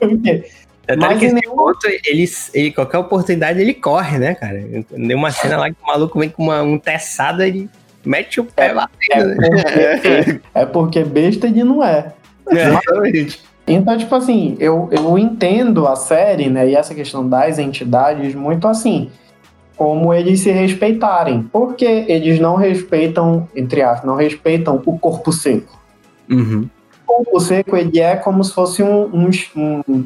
[SPEAKER 2] quê.
[SPEAKER 1] Mas que esse nenhum... ponto, ele, ele, qualquer oportunidade, ele corre, né, cara? Tem uma cena lá que o maluco vem com uma, um teçado, ele mete o pé é, lá.
[SPEAKER 2] É porque, é porque besta ele não é. é então, tipo assim, eu, eu entendo a série, né, e essa questão das entidades muito assim, como eles se respeitarem. Porque eles não respeitam, entre aspas, não respeitam o corpo seco. Uhum. O corpo seco, ele é como se fosse um, um, um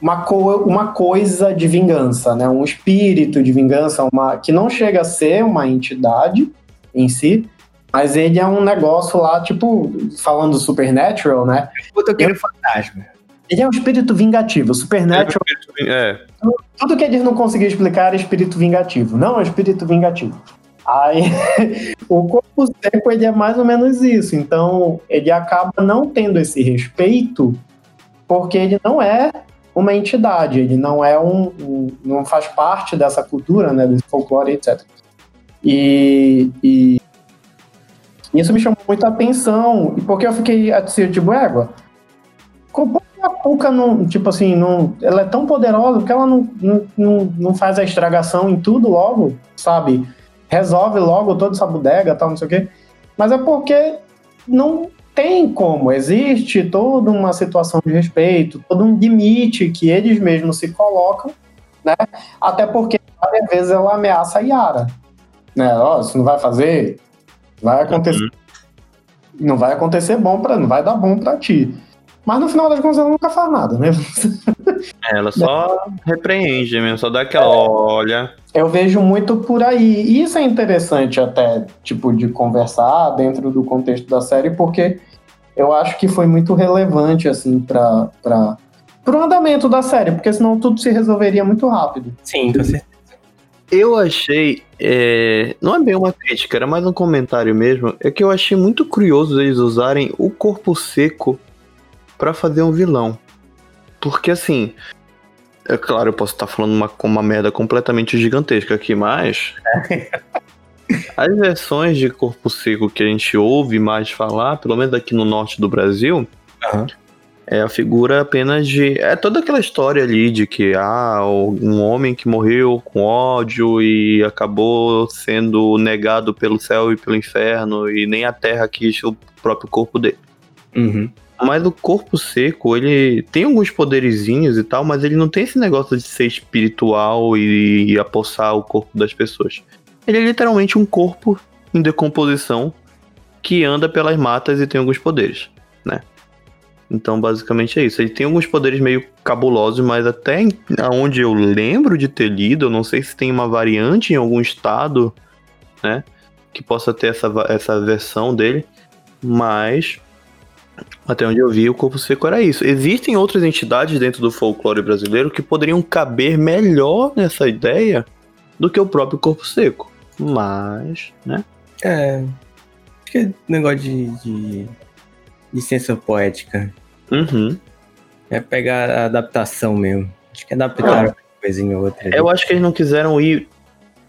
[SPEAKER 2] uma, co uma coisa de vingança, né? Um espírito de vingança, uma que não chega a ser uma entidade em si, mas ele é um negócio lá, tipo, falando Supernatural, né?
[SPEAKER 1] Puta que fantasma.
[SPEAKER 2] Ele é um espírito vingativo. Supernatural. É. Tudo que eles não conseguiam explicar era espírito vingativo. Não, é espírito vingativo. Aí, o corpo seco, ele é mais ou menos isso. Então, ele acaba não tendo esse respeito, porque ele não é uma entidade, ele não é um, um, não faz parte dessa cultura, né, desse folclore, etc. E, e isso me chamou muita atenção, porque eu fiquei assim, tipo, égua, como a Cuca não, tipo assim, não, ela é tão poderosa porque ela não, não, não faz a estragação em tudo logo, sabe? Resolve logo toda essa bodega tal, não sei o quê. Mas é porque não tem como, existe toda uma situação de respeito, todo um limite que eles mesmos se colocam, né? Até porque várias vezes ela ameaça a Yara, né? Ó, oh, você não vai fazer, vai acontecer, uhum. não vai acontecer bom para, não vai dar bom para ti. Mas no final das contas ela nunca faz nada, né?
[SPEAKER 3] É, ela só repreende mesmo, só dá aquela olha.
[SPEAKER 2] Eu vejo muito por aí. E isso é interessante até, tipo, de conversar dentro do contexto da série, porque eu acho que foi muito relevante, assim, para para o andamento da série, porque senão tudo se resolveria muito rápido.
[SPEAKER 1] Sim, com certeza.
[SPEAKER 3] Eu achei. É, não é bem uma crítica, era mais um comentário mesmo. É que eu achei muito curioso eles usarem o corpo seco para fazer um vilão. Porque assim. É claro, eu posso estar falando uma, uma merda completamente gigantesca aqui, mas. As versões de Corpo Seco que a gente ouve mais falar, pelo menos aqui no norte do Brasil, uhum. é a figura apenas de. É toda aquela história ali de que ah, um homem que morreu com ódio e acabou sendo negado pelo céu e pelo inferno, e nem a terra quis o próprio corpo dele. Uhum. Mas o corpo seco, ele tem alguns poderizinhos e tal, mas ele não tem esse negócio de ser espiritual e, e apossar o corpo das pessoas. Ele é literalmente um corpo em decomposição que anda pelas matas e tem alguns poderes, né? Então, basicamente é isso. Ele tem alguns poderes meio cabulosos, mas até onde eu lembro de ter lido, eu não sei se tem uma variante em algum estado, né? Que possa ter essa, essa versão dele. Mas, até onde eu vi, o corpo seco era isso. Existem outras entidades dentro do folclore brasileiro que poderiam caber melhor nessa ideia do que o próprio corpo seco. Mas, né?
[SPEAKER 1] É. Acho que é negócio de, de licença poética.
[SPEAKER 3] Uhum.
[SPEAKER 1] É pegar a adaptação mesmo. Acho que adaptaram uma coisinha ou outra. ali.
[SPEAKER 3] Eu acho que eles não quiseram ir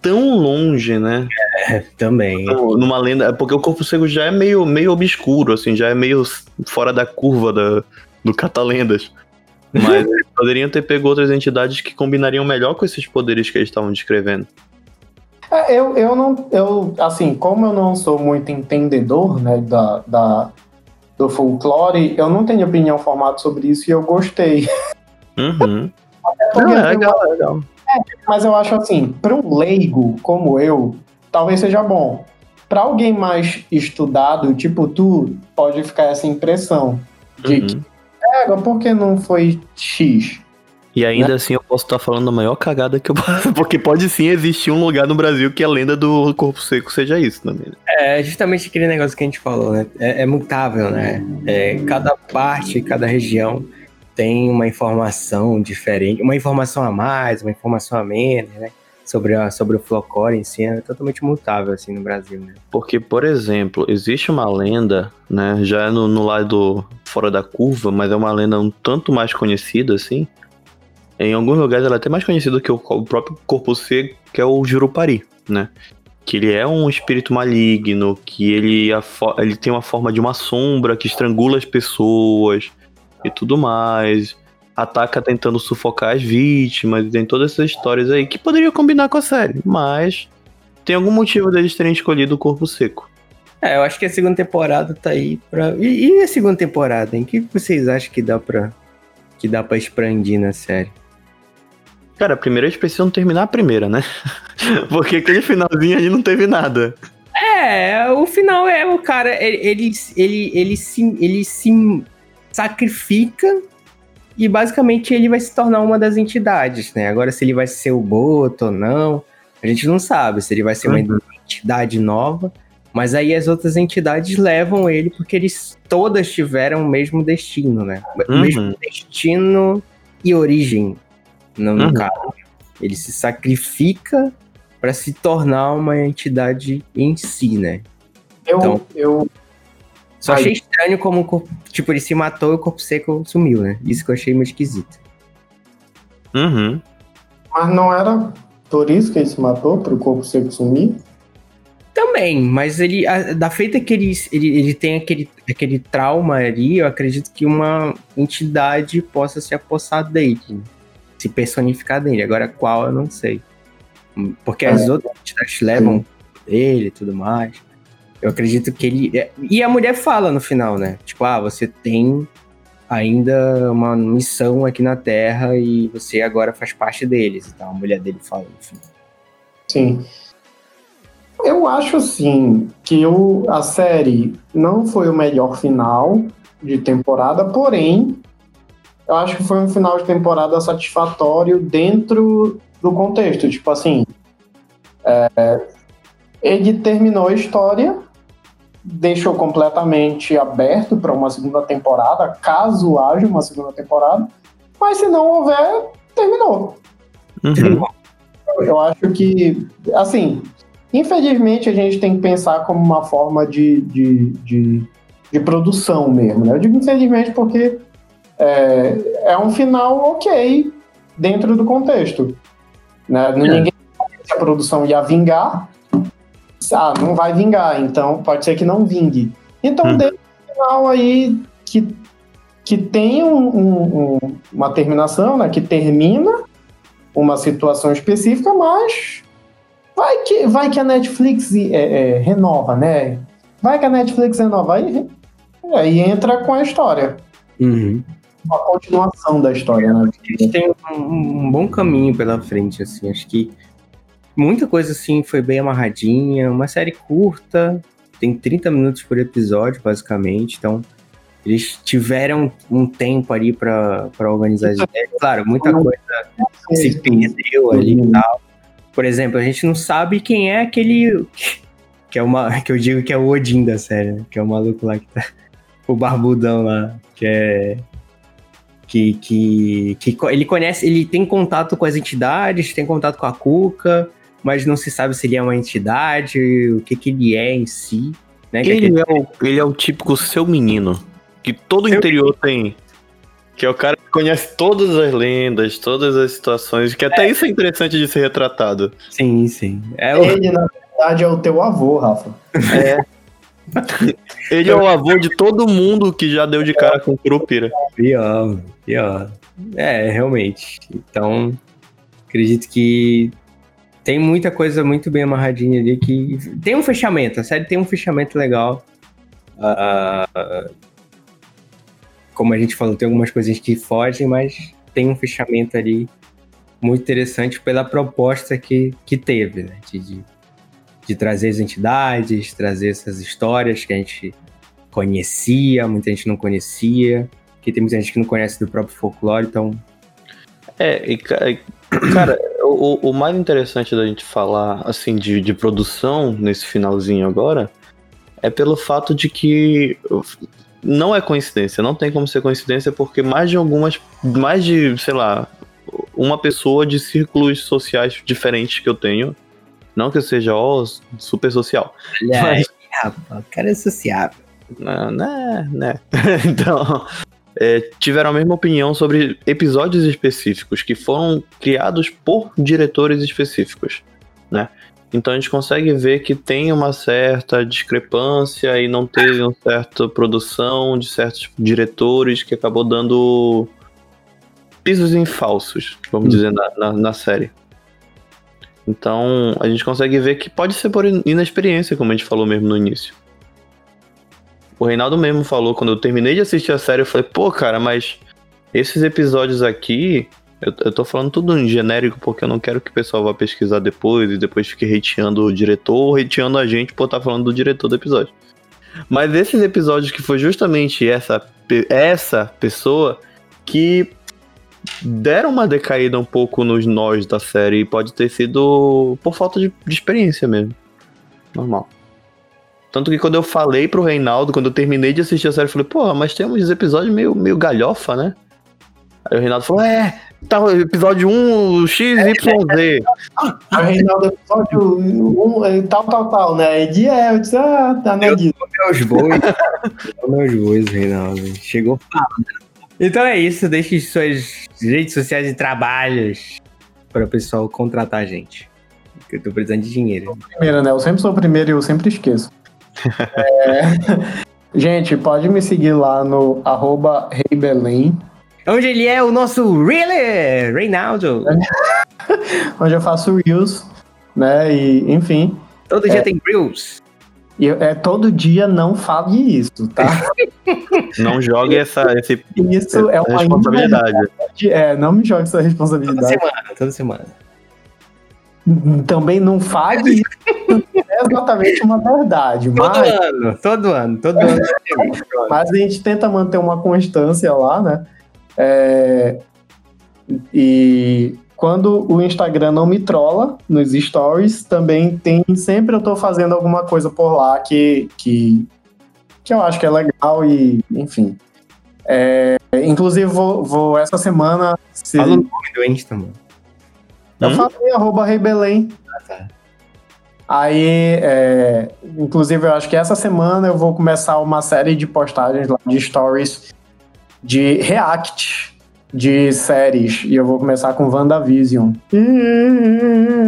[SPEAKER 3] tão longe, né?
[SPEAKER 1] É, também.
[SPEAKER 3] Numa lenda. Porque o corpo seco já é meio, meio obscuro, assim, já é meio fora da curva da, do Catalendas. Mas eles poderiam ter pego outras entidades que combinariam melhor com esses poderes que eles estavam descrevendo.
[SPEAKER 2] É, eu, eu não. Eu, assim, como eu não sou muito entendedor né, da, da, do folclore, eu não tenho opinião formada sobre isso e eu gostei.
[SPEAKER 3] Uhum. Não, é
[SPEAKER 2] eu-
[SPEAKER 3] legal, é legal.
[SPEAKER 2] Mas eu acho assim, para um leigo como eu, talvez seja bom. Para alguém mais estudado, tipo tu, pode ficar essa impressão de que,
[SPEAKER 3] Uhum.
[SPEAKER 2] "Égua, por que não foi X?
[SPEAKER 3] E ainda assim eu posso estar falando a maior cagada que eu posso. Porque pode sim existir um lugar no Brasil que a lenda do corpo seco seja isso também. né?
[SPEAKER 1] É justamente aquele negócio que a gente falou, né? É, é mutável, né? É, cada parte, cada região tem uma informação diferente, uma informação a mais, uma informação a menos, né? Sobre, a, sobre o folclore em si, é totalmente mutável, assim, no Brasil, né?
[SPEAKER 3] Porque, por exemplo, existe uma lenda, né? Já é no, no lado fora da curva, mas é uma lenda um tanto mais conhecida, assim. Em alguns lugares ela é até mais conhecida que o, próprio corpo seco, que é o Jurupari, né? Que ele é um espírito maligno, que ele, ele tem uma forma de uma sombra que estrangula as pessoas e tudo mais. Ataca tentando sufocar as vítimas, tem todas essas histórias aí que poderiam combinar com a série, mas tem algum motivo deles terem escolhido o corpo seco.
[SPEAKER 1] É, eu acho que a segunda temporada tá aí pra. E, e a segunda temporada? O que vocês acham que dá pra. que dá pra expandir na série?
[SPEAKER 3] Cara, primeiro eles precisam terminar a primeira, né? Porque aquele finalzinho ali não teve nada.
[SPEAKER 1] É, o final é o cara, ele, ele, ele, ele, se, ele se sacrifica e basicamente ele vai se tornar uma das entidades, né? Agora, se ele vai ser o Boto ou não, a gente não sabe se ele vai ser uma
[SPEAKER 3] Uhum.
[SPEAKER 1] entidade nova. Mas aí as outras entidades levam ele porque eles todas tiveram o mesmo destino, né? O
[SPEAKER 3] Uhum.
[SPEAKER 1] mesmo destino e origem, no, no
[SPEAKER 3] Uhum.
[SPEAKER 1] caso. Ele se sacrifica para se tornar uma entidade em si, né?
[SPEAKER 2] Eu,
[SPEAKER 1] Então-
[SPEAKER 2] eu,
[SPEAKER 1] Só
[SPEAKER 2] Aí.
[SPEAKER 1] achei estranho como o corpo, tipo, ele se matou e o corpo seco sumiu, né? Isso que eu achei meio esquisito.
[SPEAKER 3] Uhum.
[SPEAKER 2] mas não era por isso que ele se matou, para o corpo seco sumir?
[SPEAKER 1] Também, mas ele, a- da feita que ele, ele, ele tem aquele, aquele trauma ali, eu acredito que uma entidade possa se apossar dele, se personificar dele. Agora, qual eu não sei. Porque as outras entidades levam ele e tudo mais. Eu acredito que ele. é- E a mulher fala no final, né? Tipo, ah, você tem ainda uma missão aqui na Terra e você agora faz parte deles. Então a mulher dele fala no final.
[SPEAKER 2] Sim. Eu acho, sim, que o, a série não foi o melhor final de temporada, porém, eu acho que foi um final de temporada satisfatório dentro do contexto. Tipo assim, é, ele terminou a história, deixou completamente aberto para uma segunda temporada, caso haja uma segunda temporada, mas se não houver, terminou.
[SPEAKER 3] Uhum.
[SPEAKER 2] Eu acho que, assim, infelizmente a gente tem que pensar como uma forma de, de, de, de produção mesmo, né? Eu digo infelizmente porque é, é um final ok dentro do contexto. Né? Ninguém sabe se a produção ia vingar. Ah, não vai vingar, então pode ser que não vingue. Então,
[SPEAKER 3] Hum.
[SPEAKER 2] um final aí que, que tem um- um- um- uma terminação, né? Que termina uma situação específica, mas vai que, vai que a Netflix é, é, renova, né? Vai que a Netflix renova, aí, aí entra com a história,
[SPEAKER 1] Uhum.
[SPEAKER 2] A continuação da história, né?
[SPEAKER 1] A gente tem um, um bom caminho pela frente, assim. Acho que muita coisa, assim, foi bem amarradinha. Uma série curta, tem 30 minutos por episódio, basicamente. Então, eles tiveram um tempo ali para organizar as ideias. Claro, muita coisa se perdeu ali e tal. Por exemplo, a gente não sabe quem é aquele. Que é uma. Que eu digo que é o Odin da série, né? que é o maluco lá que tá. O barbudão lá. Que é. Que, que, que ele conhece, ele tem contato com as entidades, tem contato com a Cuca, mas não se sabe se ele é uma entidade, o que, que ele é em si. Né?
[SPEAKER 3] Ele, é, o, ele é o típico seu menino, que todo seu interior menino. tem. Que é o cara que conhece todas as lendas, todas as situações, que até é. isso é interessante de ser retratado.
[SPEAKER 1] Sim, sim.
[SPEAKER 2] É o... Ele, na verdade, é o teu avô, Rafa.
[SPEAKER 3] É. Ele é o avô de todo mundo que já deu de cara com Curupira.
[SPEAKER 1] Pior, pior. É, realmente. Então, acredito que tem muita coisa muito bem amarradinha ali que tem um fechamento, a série tem um fechamento legal. Uh, como a gente falou, tem algumas coisas que fogem, mas tem um fechamento ali muito interessante pela proposta que, que teve, né? De, de, de trazer as entidades, trazer essas histórias que a gente conhecia, muita gente não conhecia, que tem muita gente que não conhece do próprio folclore, então.
[SPEAKER 3] É, e, cara, o, o mais interessante da gente falar, assim, de, de produção nesse finalzinho agora, é pelo fato de que não é coincidência, não tem como ser coincidência, porque mais de algumas, mais de, sei lá, uma pessoa de círculos sociais diferentes que eu tenho, não que eu seja, ó, super social.
[SPEAKER 1] Olha mas... aí, rapaz, o cara é sociável.
[SPEAKER 3] Não, né, né. então, é, tiveram a mesma opinião sobre episódios específicos que foram criados por diretores específicos, né? Então a gente consegue ver que tem uma certa discrepância e não teve uma certa produção de certos diretores que acabou dando pisos em falsos, vamos hum. dizer, na, na, na, série. Então a gente consegue ver que pode ser por inexperiência, como a gente falou mesmo no início. O Reinaldo mesmo falou, quando eu terminei de assistir a série, eu falei, pô, cara, mas esses episódios aqui, eu, eu tô falando tudo em genérico porque eu não quero que o pessoal vá pesquisar depois e depois fique hateando o diretor ou hateando a gente por estar tá falando do diretor do episódio. Mas esses episódios que foi justamente essa, essa pessoa que deram uma decaída um pouco nos nós da série e pode ter sido por falta de, de experiência mesmo. Normal. Tanto que quando eu falei pro Reinaldo, quando eu terminei de assistir a série, eu falei, pô, mas tem uns episódios meio, meio galhofa, né? Aí o Reinaldo falou, é, tá, episódio 1, XYZ. Aí
[SPEAKER 2] o Reinaldo, episódio 1, tal, tal, tal, né? E de é, eu disse, ah, tá na guia.
[SPEAKER 1] Meus bois. meus bois, Reinaldo. Chegou Então é isso, deixe suas redes sociais e trabalhos para o pessoal contratar a gente. Eu tô precisando de dinheiro.
[SPEAKER 2] Primeiro, né? Eu sempre sou o primeiro e eu sempre esqueço é... Gente, pode me seguir lá no arroba Belém.
[SPEAKER 1] Onde ele é o nosso Really Reinaldo.
[SPEAKER 2] Onde eu faço Reels, né? E, enfim.
[SPEAKER 1] Todo dia é... tem Reels.
[SPEAKER 2] E é todo dia não fale isso, tá?
[SPEAKER 3] Não jogue essa, esse,
[SPEAKER 2] isso é uma responsabilidade. É, não me jogue essa responsabilidade.
[SPEAKER 1] Toda semana, toda semana
[SPEAKER 2] também não fale é exatamente uma verdade.
[SPEAKER 1] Todo mas... ano, todo ano, todo ano.
[SPEAKER 2] mas a gente tenta manter uma constância lá, né? É... E quando o Instagram não me trola nos stories, também tem. Sempre eu tô fazendo alguma coisa por lá que, que, que eu acho que é legal e, enfim. É... Inclusive, vou, vou essa semana.
[SPEAKER 1] Se... Fala o nome do Insta, mano.
[SPEAKER 2] Eu hum? falei arroba Rei Belém. Ah, tá. Aí, é, inclusive, eu acho que essa semana eu vou começar uma série de postagens lá de stories de react de séries. E eu vou começar com WandaVision.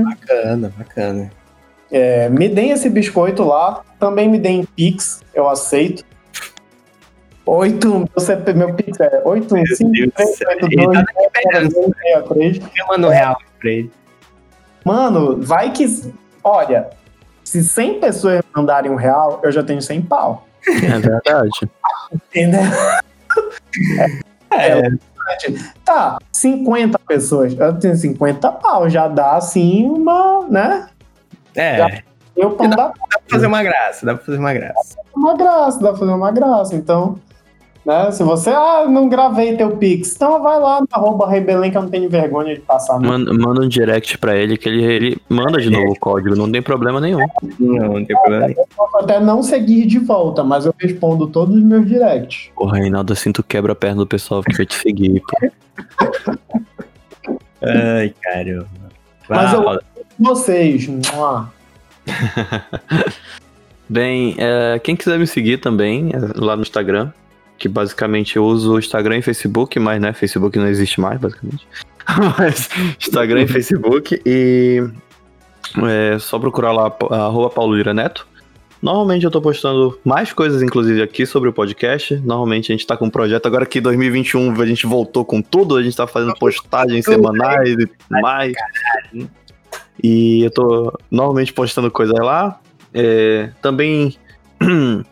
[SPEAKER 1] Bacana, bacana.
[SPEAKER 2] É, me deem esse biscoito lá. Também me deem Pix, eu aceito. 8, você, meu Pix é 815
[SPEAKER 1] Mano real pra ele.
[SPEAKER 2] Mano, vai que. Olha, se 100 pessoas mandarem um real, eu já tenho 100 pau.
[SPEAKER 3] É verdade.
[SPEAKER 2] Entendeu? É. é. Tá, 50 pessoas, eu tenho 50 pau, já dá assim uma, né?
[SPEAKER 1] É. Já
[SPEAKER 2] pão da
[SPEAKER 1] Dá pra fazer uma graça, dá pra fazer uma graça.
[SPEAKER 2] uma graça, dá pra fazer uma graça. Então, né, se você, ah, não gravei teu Pix, então vai lá no arroba Rei Belém que eu não tenho vergonha de passar. Não.
[SPEAKER 3] Manda, manda um direct pra ele que ele, ele manda de novo o código, não tem problema nenhum.
[SPEAKER 1] Não, não tem problema nenhum.
[SPEAKER 2] Eu posso até não seguir de volta, mas eu respondo todos os meus directs.
[SPEAKER 3] Porra, Reinaldo, assim tu quebra a perna do pessoal que vai te seguir, pô.
[SPEAKER 1] Ai, caramba.
[SPEAKER 2] Mas eu-. Vocês.
[SPEAKER 3] Bem, é, quem quiser me seguir também, é lá no Instagram, que basicamente eu uso o Instagram e Facebook, mas né, Facebook não existe mais, basicamente. mas Instagram e Facebook, e é só procurar lá, arroba Paulo Lira Neto. Normalmente eu tô postando mais coisas, inclusive, aqui sobre o podcast. Normalmente a gente tá com um projeto, agora que 2021 a gente voltou com tudo, a gente tá fazendo postagens semanais e tudo mais. E eu tô normalmente postando coisas lá. É, também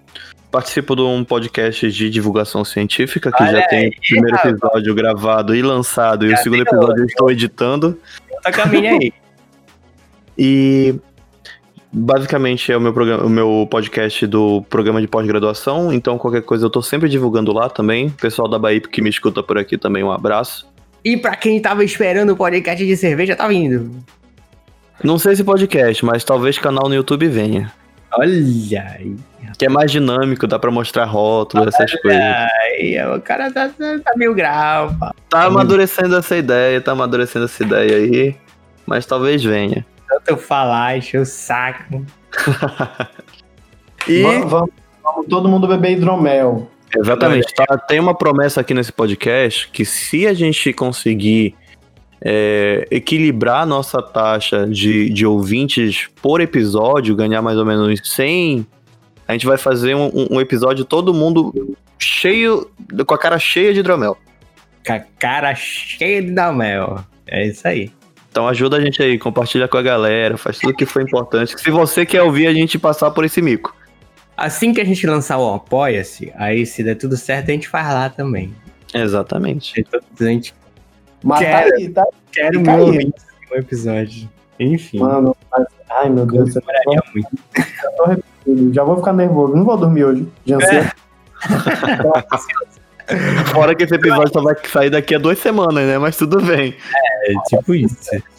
[SPEAKER 3] participo de um podcast de divulgação científica, que
[SPEAKER 1] Olha
[SPEAKER 3] já tem
[SPEAKER 1] aí,
[SPEAKER 3] o primeiro
[SPEAKER 1] rapaz.
[SPEAKER 3] episódio gravado e lançado, e o segundo episódio eu estou editando.
[SPEAKER 1] Tá caminho aí.
[SPEAKER 3] E basicamente é o meu, programa, o meu podcast do programa de pós-graduação, então qualquer coisa eu tô sempre divulgando lá também. Pessoal da Bahia que me escuta por aqui também, um abraço.
[SPEAKER 1] E pra quem tava esperando o podcast de cerveja, tá vindo.
[SPEAKER 3] Não sei se podcast, mas talvez canal no YouTube venha.
[SPEAKER 1] Olha aí.
[SPEAKER 3] Que é mais dinâmico, dá pra mostrar rótulos, essas coisas.
[SPEAKER 1] Aí, o cara tá, tá, tá mil grau, pá.
[SPEAKER 3] Tá amadurecendo essa ideia, tá amadurecendo essa ideia aí. Mas talvez venha.
[SPEAKER 1] Tanto eu falar, encher o saco.
[SPEAKER 3] E.
[SPEAKER 2] Vamos, vamos, vamos todo mundo beber hidromel.
[SPEAKER 3] Exatamente. Tá, tem uma promessa aqui nesse podcast que se a gente conseguir é, equilibrar nossa taxa de, de ouvintes por episódio, ganhar mais ou menos 100, a gente vai fazer um, um- episódio todo mundo cheio, com a cara cheia de hidromel.
[SPEAKER 1] Com a cara cheia de dar mel. É isso aí.
[SPEAKER 3] Então ajuda a gente aí, compartilha com a galera, faz tudo que for importante. Se você quer ouvir a gente passar por esse mico.
[SPEAKER 1] Assim que a gente lançar o Apoia-se, aí se der tudo certo, a gente faz lá também.
[SPEAKER 3] Exatamente.
[SPEAKER 1] A gente
[SPEAKER 2] Mas
[SPEAKER 1] Quero.
[SPEAKER 2] tá aí, tá aí,
[SPEAKER 1] quer
[SPEAKER 2] Fica
[SPEAKER 1] o meu
[SPEAKER 2] aí.
[SPEAKER 1] ouvinte no episódio. Enfim,
[SPEAKER 2] mano. Mas- ai, meu Deus, eu
[SPEAKER 1] demoraria muito.
[SPEAKER 2] tô repetindo. Já vou ficar nervoso. Não vou dormir hoje. De ansiedade.
[SPEAKER 3] Fora que esse episódio só vai sair daqui a duas semanas, né? Mas tudo bem.
[SPEAKER 1] É tipo isso.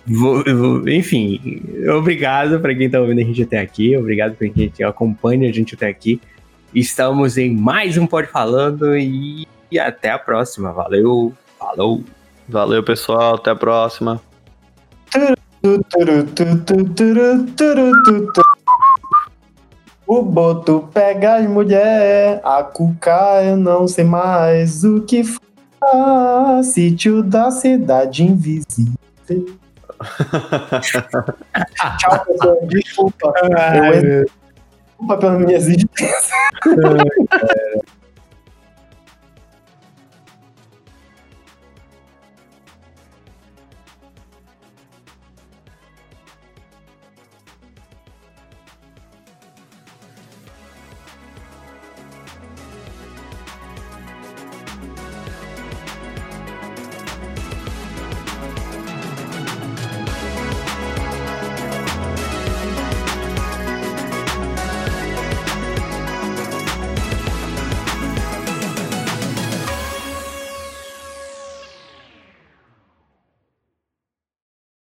[SPEAKER 1] Vou- vou- enfim, obrigado pra quem tá ouvindo a gente até aqui. Obrigado pra quem acompanha a gente até aqui. Estamos em mais um Pode Falando e, e até a próxima. Valeu, falou.
[SPEAKER 3] Valeu, pessoal. Até a próxima.
[SPEAKER 2] Tu, turu, tu, tu, turu, turu, tu, tu. O boto pega as mulheres, a cuca eu não sei mais o que faz. Sítio da cidade invisível. Tchau, pessoal. Desculpa. Eu entro- Desculpa pela minha existência.